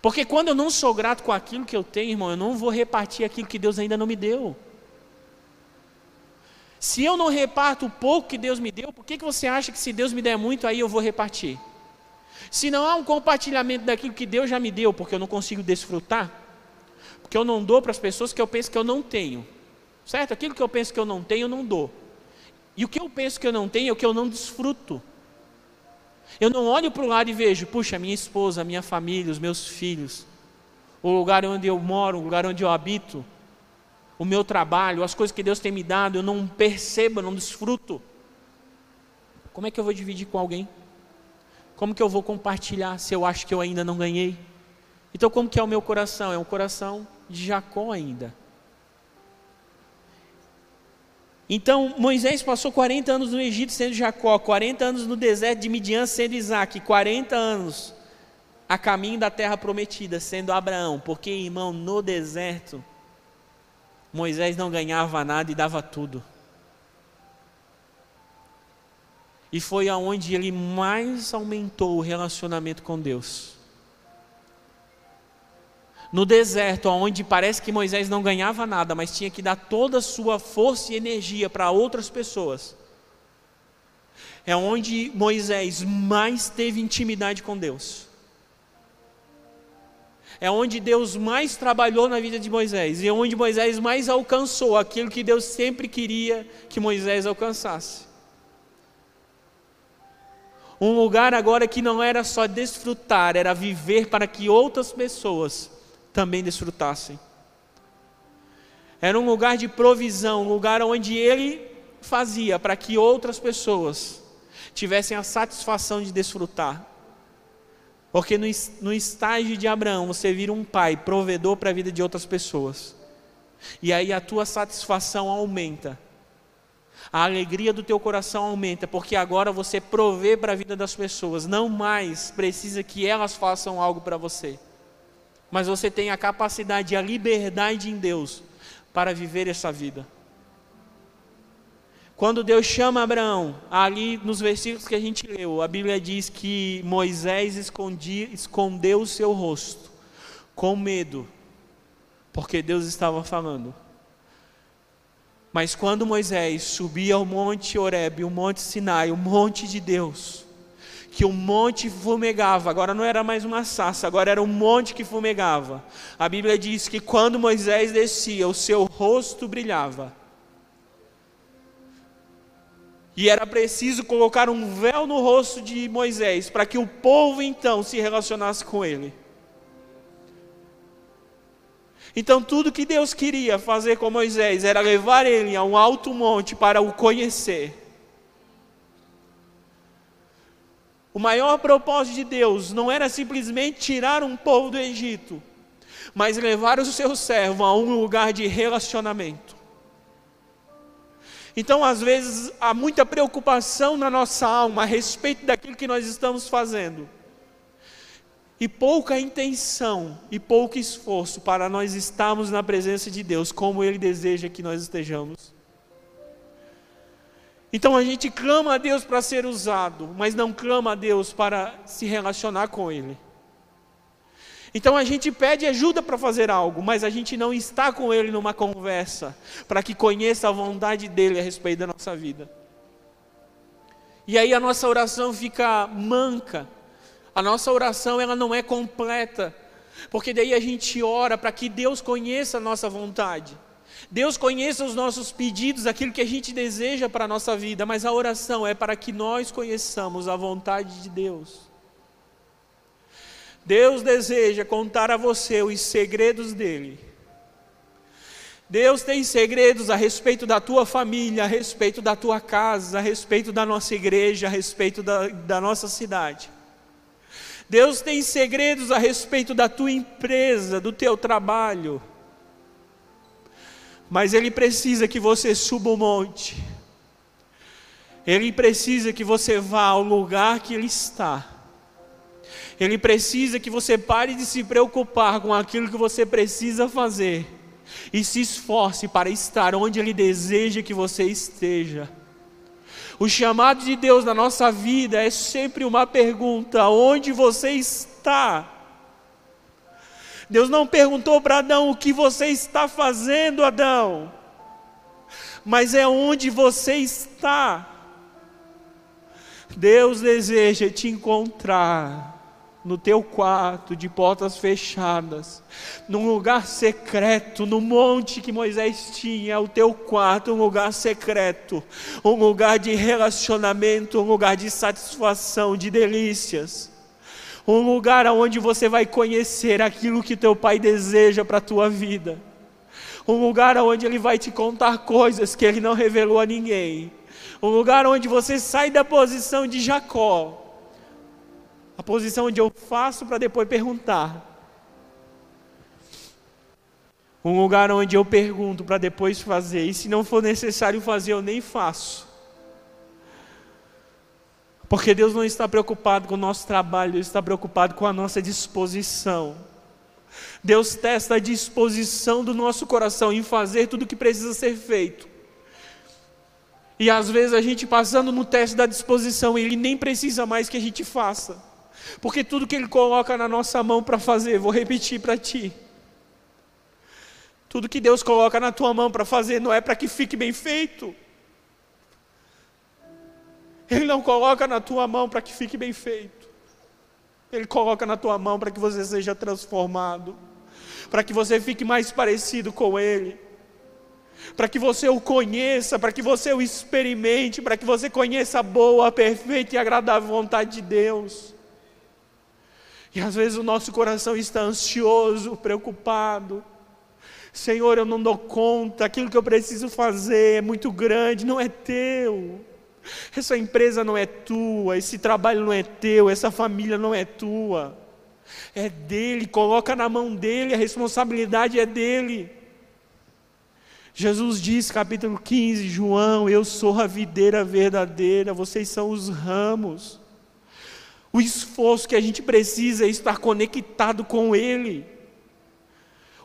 Porque quando eu não sou grato com aquilo que eu tenho, irmão, eu não vou repartir aquilo que Deus ainda não me deu. Se eu não reparto o pouco que Deus me deu, por que, que você acha que se Deus me der muito, aí eu vou repartir? Se não há um compartilhamento daquilo que Deus já me deu, porque eu não consigo desfrutar, porque eu não dou para as pessoas que eu penso que eu não tenho, certo? Aquilo que eu penso que eu não tenho, eu não dou. E o que eu penso que eu não tenho é o que eu não desfruto. Eu não olho para o lado e vejo, puxa, minha esposa, minha família, os meus filhos, o lugar onde eu moro, o lugar onde eu habito, o meu trabalho, as coisas que Deus tem me dado, eu não percebo, eu não desfruto. Como é que eu vou dividir com alguém? Como que eu vou compartilhar se eu acho que eu ainda não ganhei? Então, como que é o meu coração? É um coração de Jacó ainda. Então, Moisés passou 40 anos no Egito sendo Jacó, 40 anos no deserto de Midian sendo Isaac, 40 anos a caminho da terra prometida sendo Abraão, porque, irmão, no deserto, Moisés não ganhava nada e dava tudo. E foi aonde ele mais aumentou o relacionamento com Deus. No deserto, onde parece que Moisés não ganhava nada, mas tinha que dar toda a sua força e energia para outras pessoas. É onde Moisés mais teve intimidade com Deus é onde Deus mais trabalhou na vida de Moisés e é onde Moisés mais alcançou aquilo que Deus sempre queria que Moisés alcançasse. Um lugar agora que não era só desfrutar, era viver para que outras pessoas também desfrutassem. Era um lugar de provisão, um lugar onde ele fazia para que outras pessoas tivessem a satisfação de desfrutar. Porque no, no estágio de Abraão você vira um pai, provedor para a vida de outras pessoas. E aí a tua satisfação aumenta. A alegria do teu coração aumenta, porque agora você provê para a vida das pessoas, não mais precisa que elas façam algo para você. Mas você tem a capacidade e a liberdade em Deus para viver essa vida. Quando Deus chama Abraão, ali nos versículos que a gente leu, a Bíblia diz que Moisés escondia, escondeu o seu rosto, com medo, porque Deus estava falando. Mas quando Moisés subia ao monte Horebe, o monte Sinai, o monte de Deus, que o monte fumegava, agora não era mais uma sassa, agora era um monte que fumegava. A Bíblia diz que quando Moisés descia, o seu rosto brilhava e era preciso colocar um véu no rosto de Moisés para que o povo então se relacionasse com ele. Então, tudo que Deus queria fazer com Moisés era levar ele a um alto monte para o conhecer. O maior propósito de Deus não era simplesmente tirar um povo do Egito, mas levar o seu servo a um lugar de relacionamento. Então, às vezes, há muita preocupação na nossa alma a respeito daquilo que nós estamos fazendo, e pouca intenção e pouco esforço para nós estarmos na presença de Deus como Ele deseja que nós estejamos. Então a gente clama a Deus para ser usado, mas não clama a Deus para se relacionar com Ele. Então a gente pede ajuda para fazer algo, mas a gente não está com Ele numa conversa para que conheça a vontade dEle a respeito da nossa vida. E aí a nossa oração fica manca, a nossa oração ela não é completa, porque daí a gente ora para que Deus conheça a nossa vontade. Deus conheça os nossos pedidos, aquilo que a gente deseja para a nossa vida, mas a oração é para que nós conheçamos a vontade de Deus. Deus deseja contar a você os segredos dele. Deus tem segredos a respeito da tua família, a respeito da tua casa, a respeito da nossa igreja, a respeito da, da nossa cidade. Deus tem segredos a respeito da tua empresa, do teu trabalho. Mas Ele precisa que você suba o monte. Ele precisa que você vá ao lugar que Ele está. Ele precisa que você pare de se preocupar com aquilo que você precisa fazer e se esforce para estar onde Ele deseja que você esteja. O chamado de Deus na nossa vida é sempre uma pergunta: onde você está? Deus não perguntou para Adão o que você está fazendo, Adão, mas é onde você está. Deus deseja te encontrar no teu quarto, de portas fechadas, num lugar secreto, no monte que Moisés tinha, o teu quarto, um lugar secreto, um lugar de relacionamento, um lugar de satisfação, de delícias um lugar onde você vai conhecer aquilo que teu pai deseja para a tua vida, um lugar onde ele vai te contar coisas que ele não revelou a ninguém, um lugar onde você sai da posição de Jacó, a posição onde eu faço para depois perguntar, um lugar onde eu pergunto para depois fazer, e se não for necessário fazer, eu nem faço. Porque Deus não está preocupado com o nosso trabalho, Deus está preocupado com a nossa disposição. Deus testa a disposição do nosso coração em fazer tudo o que precisa ser feito. E às vezes a gente passando no teste da disposição, Ele nem precisa mais que a gente faça. Porque tudo que Ele coloca na nossa mão para fazer, vou repetir para ti. Tudo que Deus coloca na tua mão para fazer não é para que fique bem feito. Ele não coloca na tua mão para que fique bem feito. Ele coloca na tua mão para que você seja transformado, para que você fique mais parecido com Ele, para que você o conheça, para que você o experimente, para que você conheça a boa, perfeita e agradável vontade de Deus. E às vezes o nosso coração está ansioso, preocupado. Senhor, eu não dou conta, aquilo que eu preciso fazer é muito grande, não é teu. Essa empresa não é tua, esse trabalho não é teu, essa família não é tua. É dele, coloca na mão dele, a responsabilidade é dele. Jesus diz, capítulo 15, João: Eu sou a videira verdadeira, vocês são os ramos. O esforço que a gente precisa é estar conectado com Ele.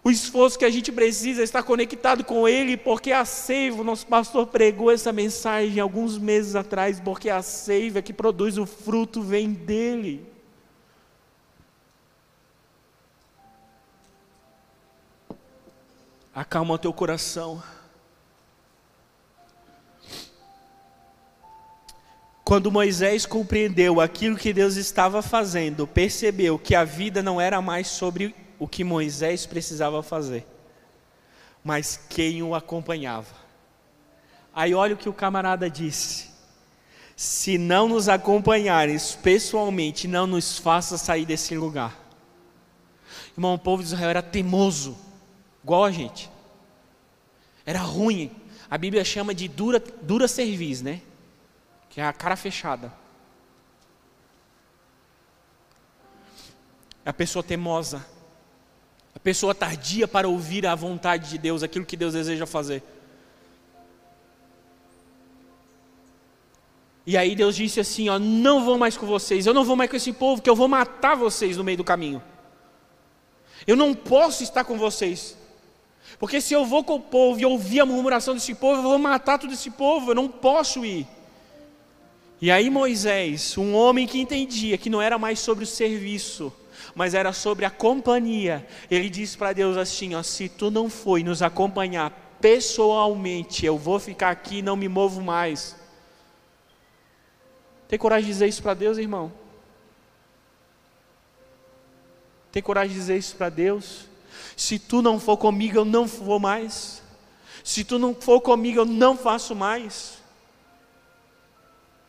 O esforço que a gente precisa é estar conectado com Ele, porque a seiva, nosso pastor pregou essa mensagem alguns meses atrás, porque a seiva que produz o fruto vem dEle. Acalma o teu coração. Quando Moisés compreendeu aquilo que Deus estava fazendo, percebeu que a vida não era mais sobre o que Moisés precisava fazer, mas quem o acompanhava. Aí olha o que o camarada disse: se não nos acompanhares pessoalmente, não nos faça sair desse lugar. Irmão, o povo de Israel era teimoso. igual a gente. Era ruim. A Bíblia chama de dura, dura cerviz, né? Que é a cara fechada. É a pessoa temosa. A pessoa tardia para ouvir a vontade de Deus, aquilo que Deus deseja fazer. E aí Deus disse assim: ó, não vou mais com vocês, eu não vou mais com esse povo, que eu vou matar vocês no meio do caminho. Eu não posso estar com vocês. Porque se eu vou com o povo e ouvir a murmuração desse povo, eu vou matar todo esse povo, eu não posso ir. E aí Moisés, um homem que entendia que não era mais sobre o serviço, mas era sobre a companhia, ele disse para Deus assim: ó, se tu não foi nos acompanhar pessoalmente, eu vou ficar aqui e não me movo mais. Tem coragem de dizer isso para Deus, irmão? Tem coragem de dizer isso para Deus? Se tu não for comigo, eu não vou mais. Se tu não for comigo, eu não faço mais.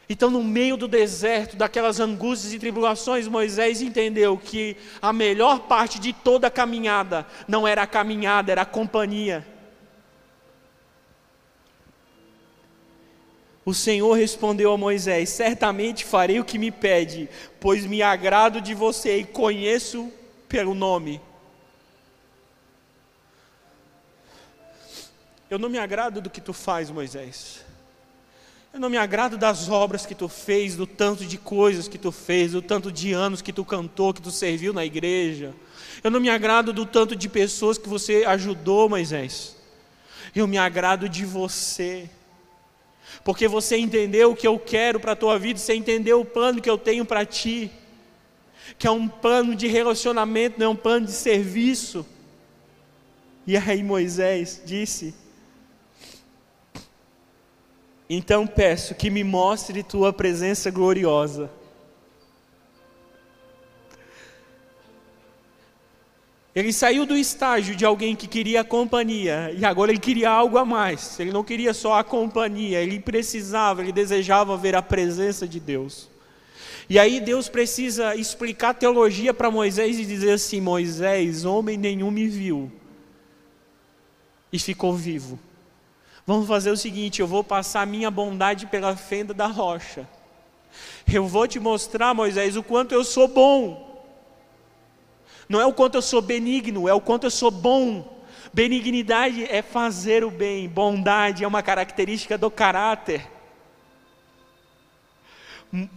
Então, no meio do deserto, daquelas angústias e tribulações, Moisés entendeu que a melhor parte de toda a caminhada não era a caminhada, era a companhia. O Senhor respondeu a Moisés: Certamente farei o que me pede, pois me agrado de você e conheço pelo nome. Eu não me agrado do que tu faz, Moisés. Eu não me agrado das obras que tu fez, do tanto de coisas que tu fez, do tanto de anos que tu cantou, que tu serviu na igreja. Eu não me agrado do tanto de pessoas que você ajudou, Moisés. Eu me agrado de você porque você entendeu o que eu quero para a tua vida, você entendeu o plano que eu tenho para ti, que é um plano de relacionamento, não é um plano de serviço. E aí Moisés disse: Então peço que me mostre tua presença gloriosa. Ele saiu do estágio de alguém que queria a companhia e agora ele queria algo a mais. Ele não queria só a companhia, ele precisava, ele desejava ver a presença de Deus. E aí Deus precisa explicar teologia para Moisés e dizer assim: Moisés, homem nenhum me viu e ficou vivo. Vamos fazer o seguinte: eu vou passar minha bondade pela fenda da rocha. Eu vou te mostrar, Moisés, o quanto eu sou bom. Não é o quanto eu sou benigno, é o quanto eu sou bom. Benignidade é fazer o bem, bondade é uma característica do caráter.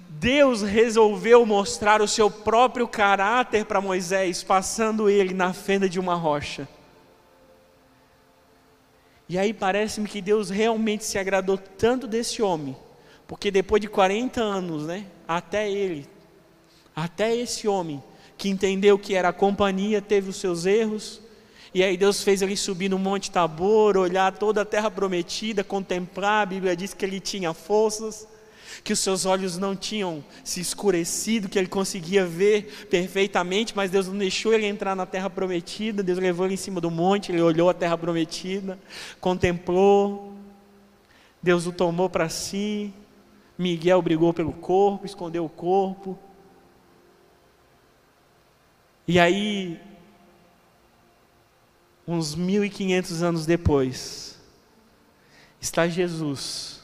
Deus resolveu mostrar o seu próprio caráter para Moisés, passando ele na fenda de uma rocha. E aí parece-me que Deus realmente se agradou tanto desse homem, porque depois de 40 anos, né, até ele, até esse homem, que entendeu que era a companhia, teve os seus erros, e aí Deus fez ele subir no Monte Tabor, olhar toda a terra prometida, contemplar, a Bíblia diz que ele tinha forças, que os seus olhos não tinham se escurecido, que ele conseguia ver perfeitamente, mas Deus não deixou ele entrar na terra prometida, Deus levou ele em cima do monte, ele olhou a terra prometida, contemplou, Deus o tomou para si, Miguel brigou pelo corpo, escondeu o corpo, e aí, uns 1500 anos depois, está Jesus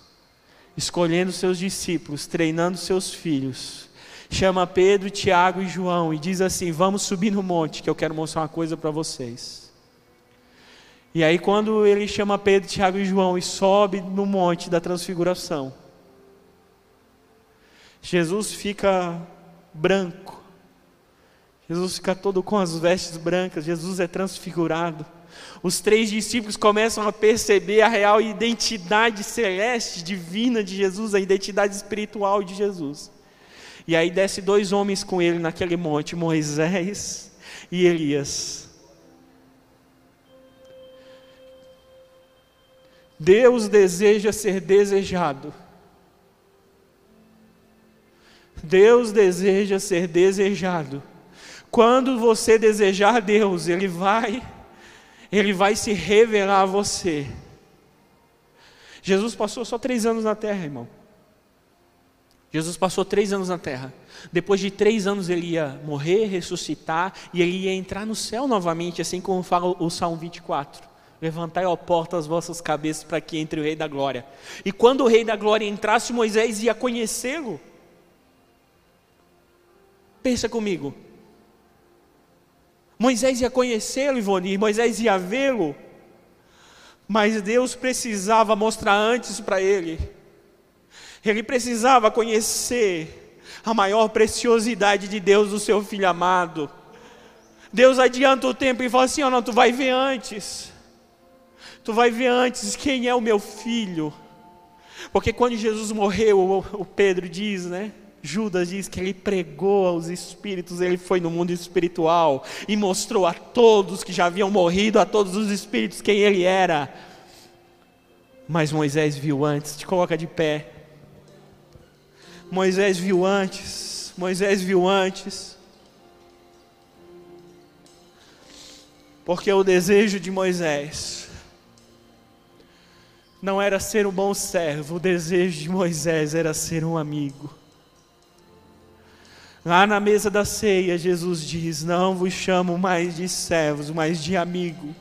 escolhendo seus discípulos, treinando seus filhos. Chama Pedro, Tiago e João e diz assim: Vamos subir no monte, que eu quero mostrar uma coisa para vocês. E aí, quando ele chama Pedro, Tiago e João e sobe no monte da transfiguração, Jesus fica branco, Jesus fica todo com as vestes brancas, Jesus é transfigurado. Os três discípulos começam a perceber a real identidade celeste, divina de Jesus, a identidade espiritual de Jesus. E aí desce dois homens com ele naquele monte, Moisés e Elias. Deus deseja ser desejado. Deus deseja ser desejado. Quando você desejar Deus, Ele vai, Ele vai se revelar a você. Jesus passou só três anos na terra, irmão. Jesus passou três anos na terra. Depois de três anos ele ia morrer, ressuscitar e ele ia entrar no céu novamente, assim como fala o Salmo 24. Levantai, ó porta, as vossas cabeças para que entre o Rei da Glória. E quando o Rei da Glória entrasse, Moisés ia conhecê-lo. Pensa comigo. Moisés ia conhecê-lo, Ivone, Moisés ia vê-lo. Mas Deus precisava mostrar antes para ele ele precisava conhecer a maior preciosidade de Deus, o seu filho amado. Deus adianta o tempo e fala assim: oh, não, tu vai ver antes. Tu vai ver antes quem é o meu filho. Porque quando Jesus morreu, o Pedro diz, né? Judas diz que ele pregou aos espíritos, ele foi no mundo espiritual e mostrou a todos que já haviam morrido, a todos os espíritos, quem ele era. Mas Moisés viu antes, te coloca de pé. Moisés viu antes. Moisés viu antes. Porque o desejo de Moisés não era ser um bom servo, o desejo de Moisés era ser um amigo. Lá na mesa da ceia, Jesus diz: Não vos chamo mais de servos, mas de amigo.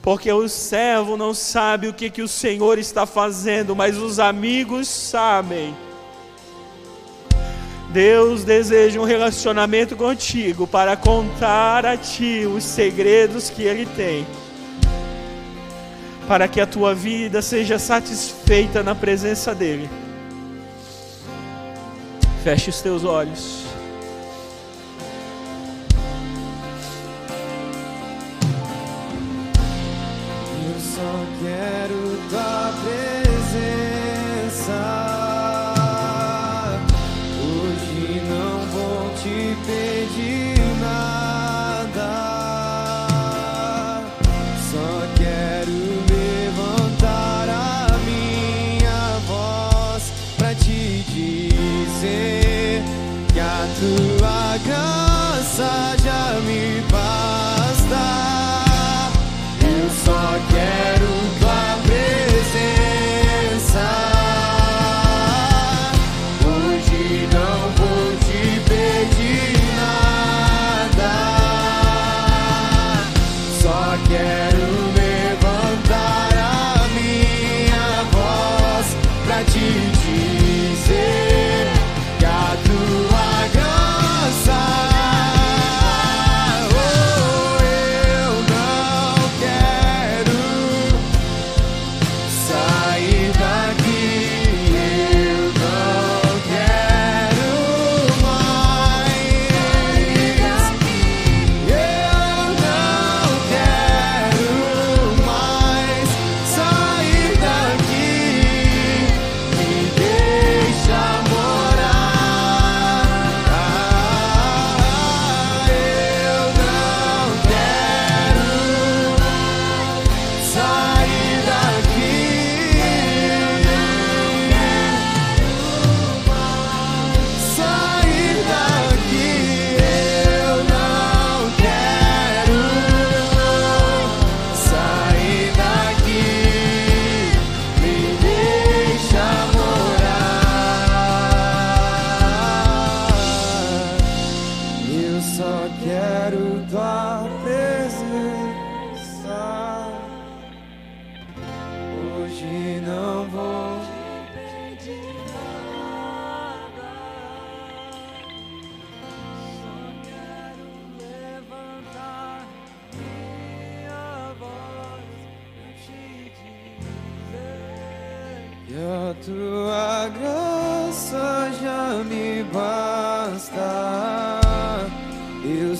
Porque o servo não sabe o que, que o Senhor está fazendo, mas os amigos sabem. Deus deseja um relacionamento contigo para contar a ti os segredos que Ele tem, para que a tua vida seja satisfeita na presença dEle. Feche os teus olhos. Eu só quero tua presença.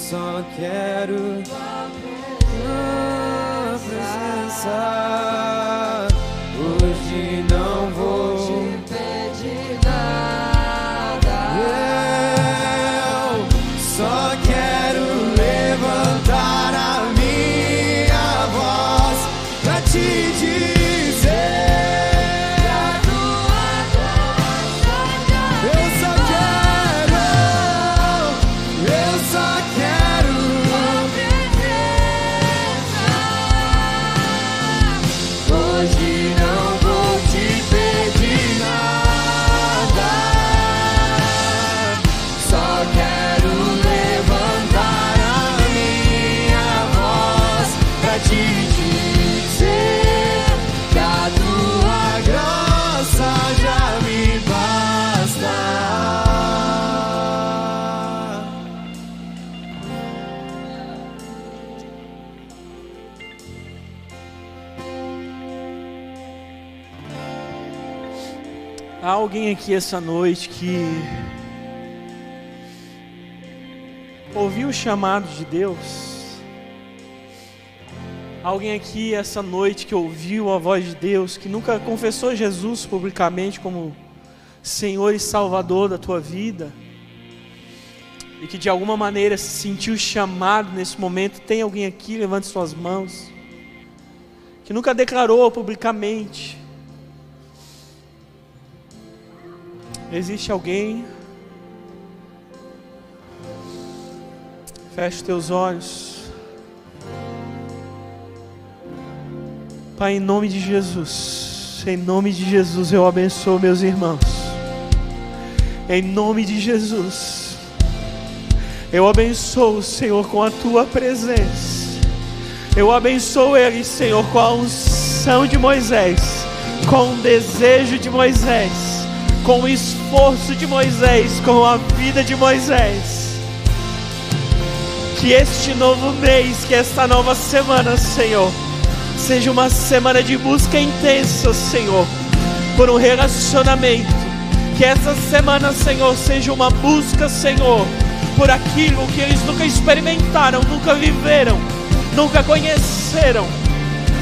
Oh alguém aqui essa noite que ouviu o chamado de Deus? Alguém aqui essa noite que ouviu a voz de Deus, que nunca confessou Jesus publicamente como Senhor e Salvador da tua vida? E que de alguma maneira se sentiu chamado nesse momento, tem alguém aqui, levante suas mãos. Que nunca declarou publicamente. Existe alguém? Feche teus olhos. Pai, em nome de Jesus, em nome de Jesus eu abençoo meus irmãos. Em nome de Jesus, eu abençoo, Senhor, com a tua presença. Eu abençoo eles, Senhor, com a unção de Moisés, com o desejo de Moisés, com o esforço de Moisés, com a vida de Moisés. Que este novo mês, que esta nova semana, Senhor, seja uma semana de busca intensa, Senhor, por um relacionamento. Que essa semana, Senhor, seja uma busca, Senhor, por aquilo que eles nunca experimentaram, nunca viveram, nunca conheceram.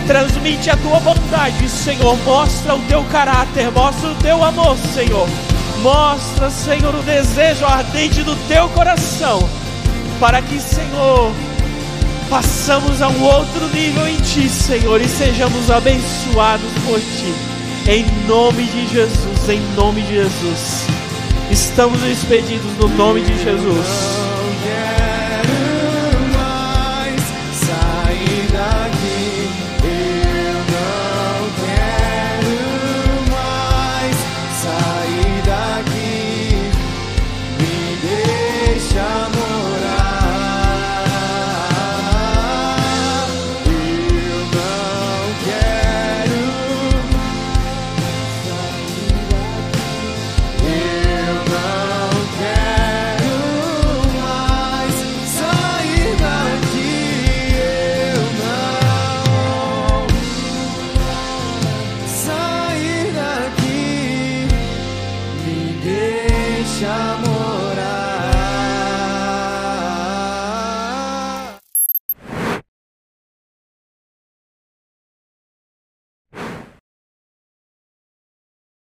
Transmite a tua bondade, Senhor. Mostra o teu caráter, mostra o teu amor, Senhor. Mostra, Senhor, o desejo ardente do teu coração, para que, Senhor, passamos a um outro nível em Ti, Senhor, e sejamos abençoados por Ti. Em nome de Jesus, em nome de Jesus. Estamos despedidos no nome de Jesus.